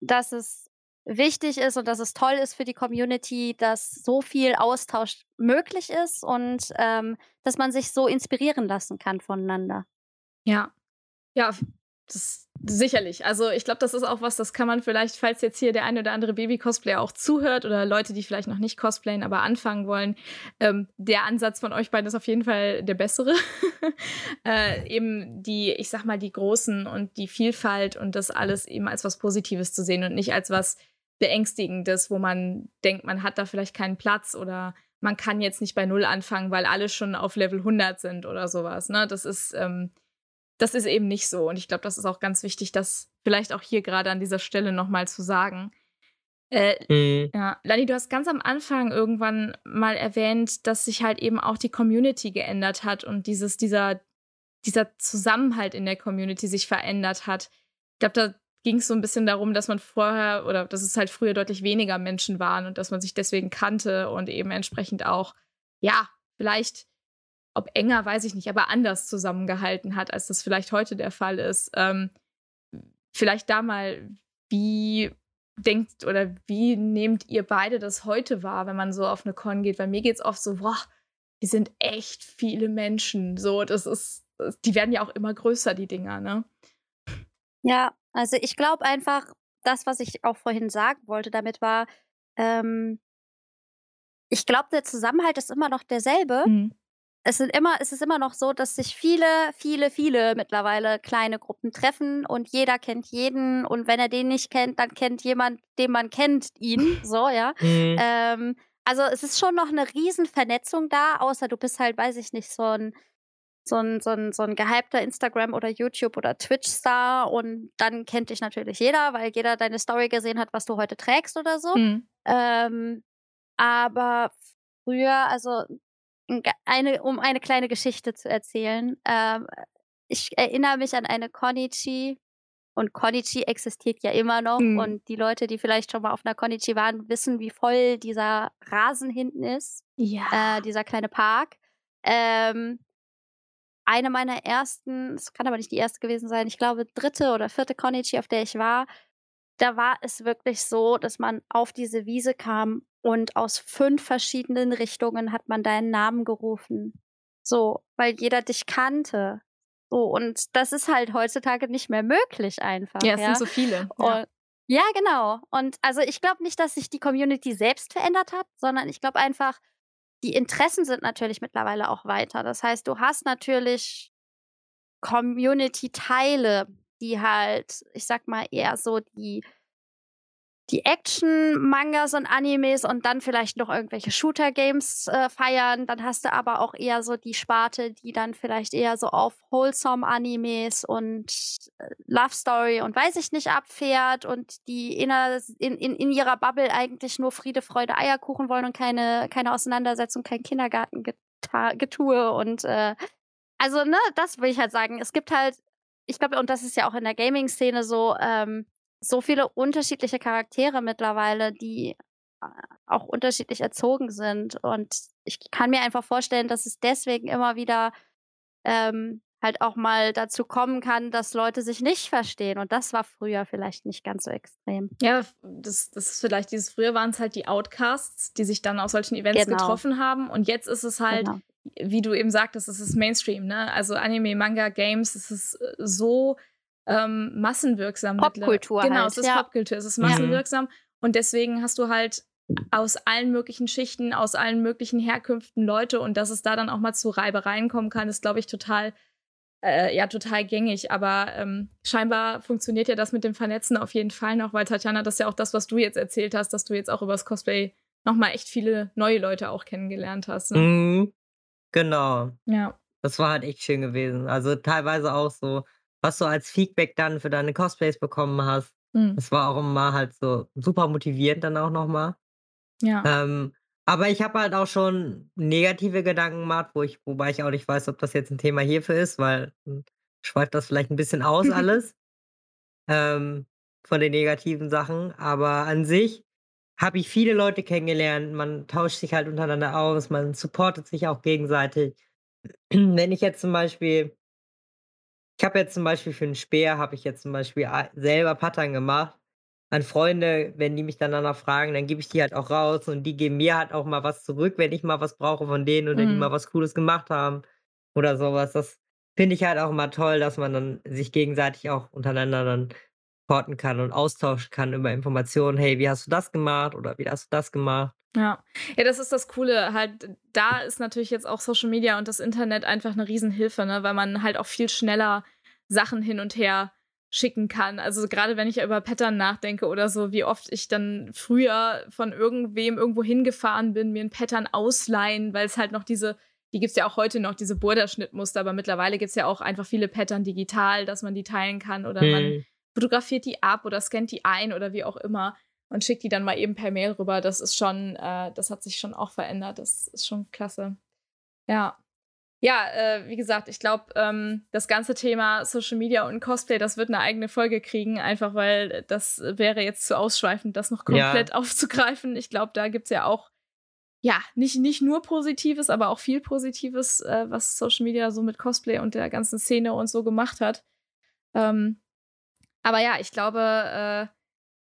dass es wichtig ist und dass es toll ist für die Community, dass so viel Austausch möglich ist und, ähm, dass man sich so inspirieren lassen kann voneinander. Ja. Ja, das sicherlich. Also, ich glaube, das ist auch was, das kann man vielleicht, falls jetzt hier der ein oder andere Baby-Cosplayer auch zuhört oder Leute, die vielleicht noch nicht cosplayen, aber anfangen wollen, ähm, der Ansatz von euch beiden ist auf jeden Fall der bessere. Äh, eben die ich sage mal, die Großen und die Vielfalt und das alles eben als was Positives zu sehen und nicht als was Beängstigendes, wo man denkt, man hat da vielleicht keinen Platz oder man kann jetzt nicht bei Null anfangen, weil alle schon auf Level 100 sind oder sowas. Ne? Das ist, ähm, das ist eben nicht so. Und ich glaube, das ist auch ganz wichtig, das vielleicht auch hier gerade an dieser Stelle nochmal zu sagen. Äh, mhm. Ja, Lani, du hast ganz am Anfang irgendwann mal erwähnt, dass sich halt eben auch die Community geändert hat und dieses, dieser, dieser Zusammenhalt in der Community sich verändert hat. Ich glaube, da ging es so ein bisschen darum, dass man vorher oder dass es halt früher deutlich weniger Menschen waren und dass man sich deswegen kannte und eben entsprechend auch, ja, vielleicht, ob enger, weiß ich nicht, aber anders zusammengehalten hat, als das vielleicht heute der Fall ist. Ähm, vielleicht da mal, wie denkt oder wie nehmt ihr beide das heute wahr, wenn man so auf eine Con geht? Weil mir geht es oft so, boah, die sind echt viele Menschen. So, das ist, die werden ja auch immer größer, die Dinger, ne? Ja, also ich glaube einfach, das, was ich auch vorhin sagen wollte, damit war, ähm, ich glaube, der Zusammenhalt ist immer noch derselbe. Mhm es sind immer, es ist immer noch so, dass sich viele, viele, viele mittlerweile kleine Gruppen treffen und jeder kennt jeden und wenn er den nicht kennt, dann kennt jemand, den man kennt, ihn. So, ja. Mhm. Ähm, also es ist schon noch eine riesen Vernetzung da, außer du bist halt, weiß ich nicht, so ein so ein, so ein, so ein gehypter Instagram- oder YouTube- oder Twitch-Star und dann kennt dich natürlich jeder, weil jeder deine Story gesehen hat, was du heute trägst oder so. Mhm. Ähm, aber früher, also eine, um eine kleine Geschichte zu erzählen. Ähm, ich erinnere mich an eine Konichi und Konichi existiert ja immer noch. Mhm. Und die Leute, die vielleicht schon mal auf einer Konichi waren, wissen, wie voll dieser Rasen hinten ist. Ja. Äh, dieser kleine Park. Ähm, eine meiner ersten, es kann aber nicht die erste gewesen sein, ich glaube dritte oder vierte Konichi, auf der ich war, da war es wirklich so, dass man auf diese Wiese kam und aus fünf verschiedenen Richtungen hat man deinen Namen gerufen. So, weil jeder dich kannte. So, und das ist halt heutzutage nicht mehr möglich einfach. Ja, es ja? sind so viele. Ja. ja, genau. Und also ich glaube nicht, dass sich die Community selbst verändert hat, sondern ich glaube einfach, die Interessen sind natürlich mittlerweile auch weiter. Das heißt, du hast natürlich Community-Teile, die halt, ich sag mal, eher so die die Action-Mangas und Animes und dann vielleicht noch irgendwelche Shooter-Games äh, feiern. Dann hast du aber auch eher so die Sparte, die dann vielleicht eher so auf Wholesome-Animes und äh, Love Story und weiß ich nicht abfährt und die in, in, in ihrer Bubble eigentlich nur Friede, Freude, Eierkuchen wollen und keine, keine Auseinandersetzung, kein Kindergartengetue und äh, also, ne, das will ich halt sagen. Es gibt halt, ich glaube, und das ist ja auch in der Gaming-Szene so, ähm, so viele unterschiedliche Charaktere mittlerweile, die äh, auch unterschiedlich erzogen sind. Und ich kann mir einfach vorstellen, dass es deswegen immer wieder ähm, halt auch mal dazu kommen kann, dass Leute sich nicht verstehen. Und das war früher vielleicht nicht ganz so extrem. Ja, das, das ist vielleicht dieses, früher waren es halt die Outcasts, die sich dann auf solchen Events genau. getroffen haben. Und jetzt ist es halt, genau. Wie du eben sagtest, es ist Mainstream, ne? Also Anime, Manga, Games, es ist äh, so ähm, massenwirksam. Popkultur. Genau, halt, es ist ja. Popkultur, es ist massenwirksam. Ja. Und deswegen hast du halt aus allen möglichen Schichten, aus allen möglichen Herkünften Leute und dass es da dann auch mal zu Reibereien kommen kann, ist, glaube ich, total, äh, ja, total gängig. Aber ähm, scheinbar funktioniert ja das mit dem Vernetzen auf jeden Fall noch, weil Tatjana, das ist ja auch das, was du jetzt erzählt hast, dass du jetzt auch übers Cosplay nochmal echt viele neue Leute auch kennengelernt hast. Ne? Mhm. Genau. Ja. Das war halt echt schön gewesen. Also teilweise auch so, was du als Feedback dann für deine Cosplays bekommen hast. Mhm. Das war auch immer halt so super motivierend dann auch nochmal. Ja. Ähm, aber ich habe halt auch schon negative Gedanken gemacht, wo ich, wobei ich auch nicht weiß, ob das jetzt ein Thema hierfür ist, weil hm, schweift das vielleicht ein bisschen aus alles ähm, von den negativen Sachen. Aber an sich habe ich viele Leute kennengelernt. Man tauscht sich halt untereinander aus, man supportet sich auch gegenseitig. Wenn ich jetzt zum Beispiel ich habe jetzt zum Beispiel für 'n Speer habe ich jetzt zum Beispiel selber Pattern gemacht an Freunde, wenn die mich dann danach fragen, dann gebe ich die halt auch raus und die geben mir halt auch mal was zurück, wenn ich mal was brauche von denen oder die mhm. mal was Cooles gemacht haben oder sowas. Das finde ich halt auch immer toll, dass man dann sich gegenseitig auch untereinander dann supporten kann und austauschen kann über Informationen. „Hey, wie hast du das gemacht?“ oder „Wie hast du das gemacht?“ Ja. Ja, das ist das Coole. Halt, da ist natürlich jetzt auch Social Media und das Internet einfach eine Riesenhilfe, ne, weil man halt auch viel schneller Sachen hin und her schicken kann. Also gerade wenn ich über Pattern nachdenke oder so, wie oft ich dann früher von irgendwem irgendwo hingefahren bin, mir ein Pattern ausleihen, weil es halt noch diese, die gibt es ja auch heute noch, diese Borderschnittmuster, aber mittlerweile gibt es ja auch einfach viele Pattern digital, dass man die teilen kann oder hm. man fotografiert die ab oder scannt die ein oder wie auch immer und schickt die dann mal eben per Mail rüber. Das ist schon, äh, das hat sich schon auch verändert. Das ist schon klasse. Ja. Ja, äh, wie gesagt, ich glaube, ähm, das ganze Thema Social Media und Cosplay, das wird eine eigene Folge kriegen, einfach weil das wäre jetzt zu ausschweifend, das noch komplett ja. aufzugreifen. Ich glaube, da gibt es ja auch, ja, nicht, nicht nur Positives, aber auch viel Positives, äh, was Social Media so mit Cosplay und der ganzen Szene und so gemacht hat. Ähm, aber ja, ich glaube, äh,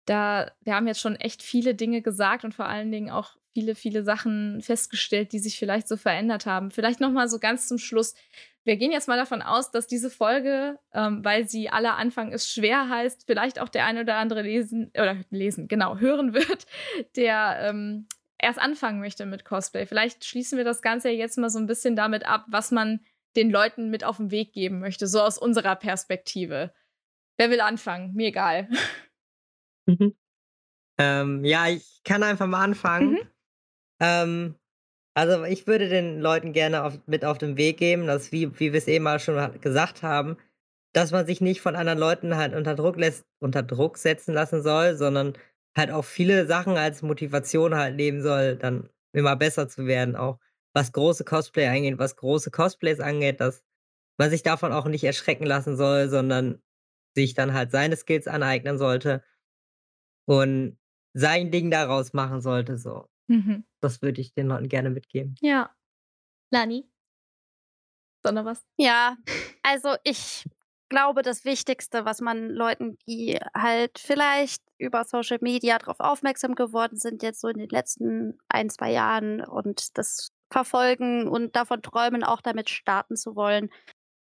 da, wir haben jetzt schon echt viele Dinge gesagt und vor allen Dingen auch viele, viele Sachen festgestellt, die sich vielleicht so verändert haben. Vielleicht noch mal so ganz zum Schluss. Wir gehen jetzt mal davon aus, dass diese Folge, ähm, weil sie aller Anfang ist schwer heißt, vielleicht auch der eine oder andere lesen oder lesen, genau, hören wird, der ähm, erst anfangen möchte mit Cosplay. Vielleicht schließen wir das Ganze jetzt mal so ein bisschen damit ab, was man den Leuten mit auf den Weg geben möchte, so aus unserer Perspektive. Wer will anfangen? Mir egal. Mhm. Ähm, ja, ich kann einfach mal anfangen. Mhm. Ähm, also ich würde den Leuten gerne auf, mit auf den Weg geben, dass, wie, wie wir es eben mal schon gesagt haben, dass man sich nicht von anderen Leuten halt unter Druck, lässt, unter Druck setzen lassen soll, sondern halt auch viele Sachen als Motivation halt nehmen soll, dann immer besser zu werden, auch was große Cosplay angeht, was große Cosplays angeht, dass man sich davon auch nicht erschrecken lassen soll, sondern sich dann halt seine Skills aneignen sollte und sein Ding daraus machen sollte, so. Mhm. Das würde ich den Leuten gerne mitgeben. Ja. Lani? Sondern was? Ja, also ich glaube, das Wichtigste, was man Leuten, die halt vielleicht über Social Media darauf aufmerksam geworden sind, jetzt so in den letzten ein, zwei Jahren und das verfolgen und davon träumen, auch damit starten zu wollen,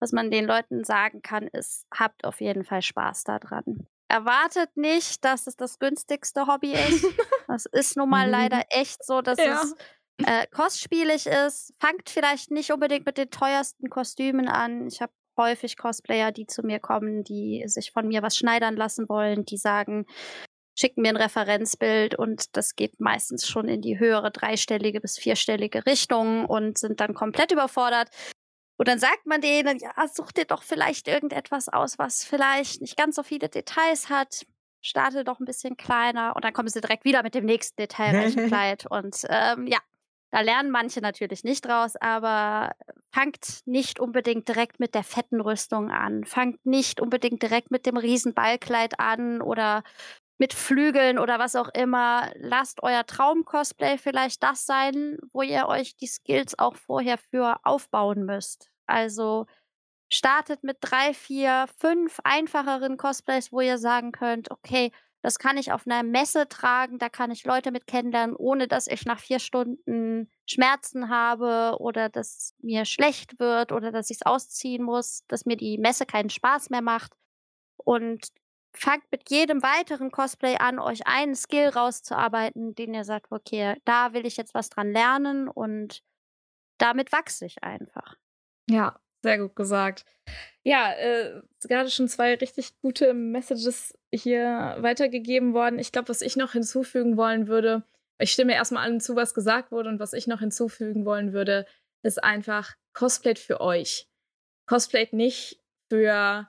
was man den Leuten sagen kann, ist, habt auf jeden Fall Spaß daran erwartet nicht, dass es das günstigste Hobby ist. Das ist nun mal leider mhm. echt so, dass ja. es äh, kostspielig ist. Fangt vielleicht nicht unbedingt mit den teuersten Kostümen an. Ich habe häufig Cosplayer, die zu mir kommen, die sich von mir was schneidern lassen wollen, die sagen, schicken mir ein Referenzbild und das geht meistens schon in die höhere dreistellige bis vierstellige Richtung und sind dann komplett überfordert. Und dann sagt man denen, ja, such dir doch vielleicht irgendetwas aus, was vielleicht nicht ganz so viele Details hat. Starte doch ein bisschen kleiner und dann kommen sie direkt wieder mit dem nächsten detailreichen Kleid. Und ähm, ja, da lernen manche natürlich nicht draus, aber fangt nicht unbedingt direkt mit der fetten Rüstung an. Fangt nicht unbedingt direkt mit dem Riesenballkleid an oder mit Flügeln oder was auch immer. Lasst euer Traum-Cosplay vielleicht das sein, wo ihr euch die Skills auch vorher für aufbauen müsst. Also startet mit drei, vier, fünf einfacheren Cosplays, wo ihr sagen könnt, okay, das kann ich auf einer Messe tragen, da kann ich Leute mit kennenlernen, ohne dass ich nach vier Stunden Schmerzen habe oder dass mir schlecht wird oder dass ich es ausziehen muss, dass mir die Messe keinen Spaß mehr macht. Und fangt mit jedem weiteren Cosplay an, euch einen Skill rauszuarbeiten, den ihr sagt, okay, da will ich jetzt was dran lernen und damit wachse ich einfach. Ja, sehr gut gesagt. Ja, äh, gerade schon zwei richtig gute Messages hier weitergegeben worden. Ich glaube, was ich noch hinzufügen wollen würde, ich stimme erstmal allen zu, was gesagt wurde, und was ich noch hinzufügen wollen würde, ist einfach Cosplayt für euch. Cosplayt nicht für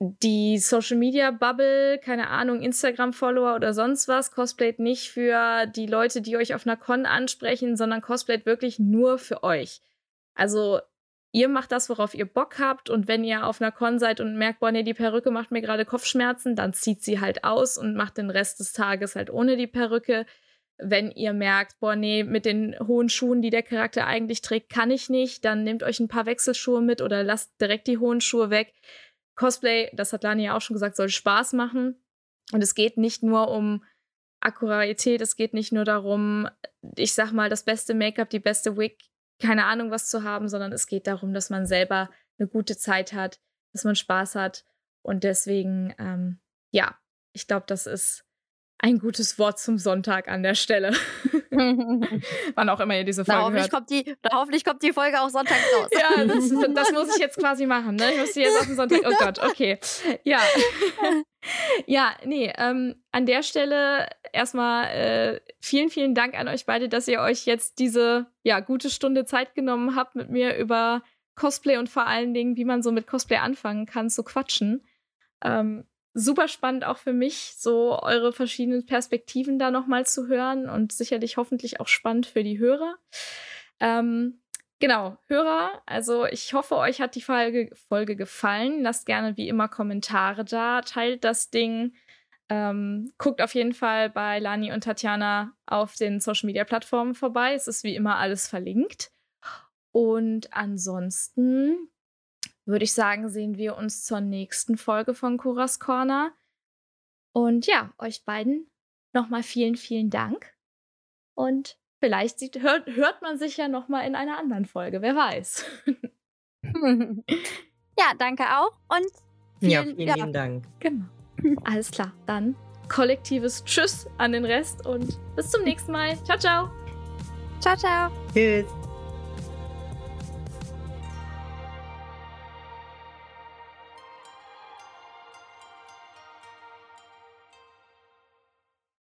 die Social Media Bubble, keine Ahnung, Instagram-Follower oder sonst was. Cosplayt nicht für die Leute, die euch auf einer Con ansprechen, sondern cosplayt wirklich nur für euch. Also ihr macht das, worauf ihr Bock habt. Und wenn ihr auf einer Con seid und merkt, boah, nee, die Perücke macht mir gerade Kopfschmerzen, dann zieht sie halt aus und macht den Rest des Tages halt ohne die Perücke. Wenn ihr merkt, boah, nee, mit den hohen Schuhen, die der Charakter eigentlich trägt, kann ich nicht, dann nehmt euch ein paar Wechselschuhe mit oder lasst direkt die hohen Schuhe weg. Cosplay, das hat Lani ja auch schon gesagt, soll Spaß machen. Und es geht nicht nur um Akkuratität, es geht nicht nur darum, ich sag mal, das beste Make-up, die beste Wig keine Ahnung was zu haben, sondern es geht darum, dass man selber eine gute Zeit hat, dass man Spaß hat. Und deswegen, ähm, ja, ich glaube, das ist ein gutes Wort zum Sonntag an der Stelle. Wann auch immer ihr diese Folge Na, hoffentlich, hört. kommt die, hoffentlich kommt die Folge auch sonntags raus. Ja, das, das muss ich jetzt quasi machen. Ne? Ich muss die jetzt auf den Sonntag. Oh Gott, okay. Ja. ja, nee, ähm, an der Stelle erstmal äh, vielen, vielen Dank an euch beide, dass ihr euch jetzt diese ja, gute Stunde Zeit genommen habt, mit mir über Cosplay und vor allen Dingen, wie man so mit Cosplay anfangen kann, zu quatschen. Ähm, super spannend auch für mich, so eure verschiedenen Perspektiven da nochmal zu hören und sicherlich hoffentlich auch spannend für die Hörer. Ähm, genau, Hörer, also ich hoffe, euch hat die Folge, Folge gefallen. Lasst gerne wie immer Kommentare da, teilt das Ding. Ähm, guckt auf jeden Fall bei Lani und Tatjana auf den Social Media Plattformen vorbei. Es ist wie immer alles verlinkt. Und ansonsten würde ich sagen, sehen wir uns zur nächsten Folge von Kuras Corner. Und ja, euch beiden nochmal vielen, vielen Dank. Und vielleicht sieht, hört, hört man sich ja nochmal in einer anderen Folge, wer weiß. ja, danke auch. Und vielen, ja, vielen ja. lieben Dank. Genau. Alles klar. Dann kollektives Tschüss an den Rest und bis zum nächsten Mal. Ciao, ciao. Ciao, ciao. Tschüss.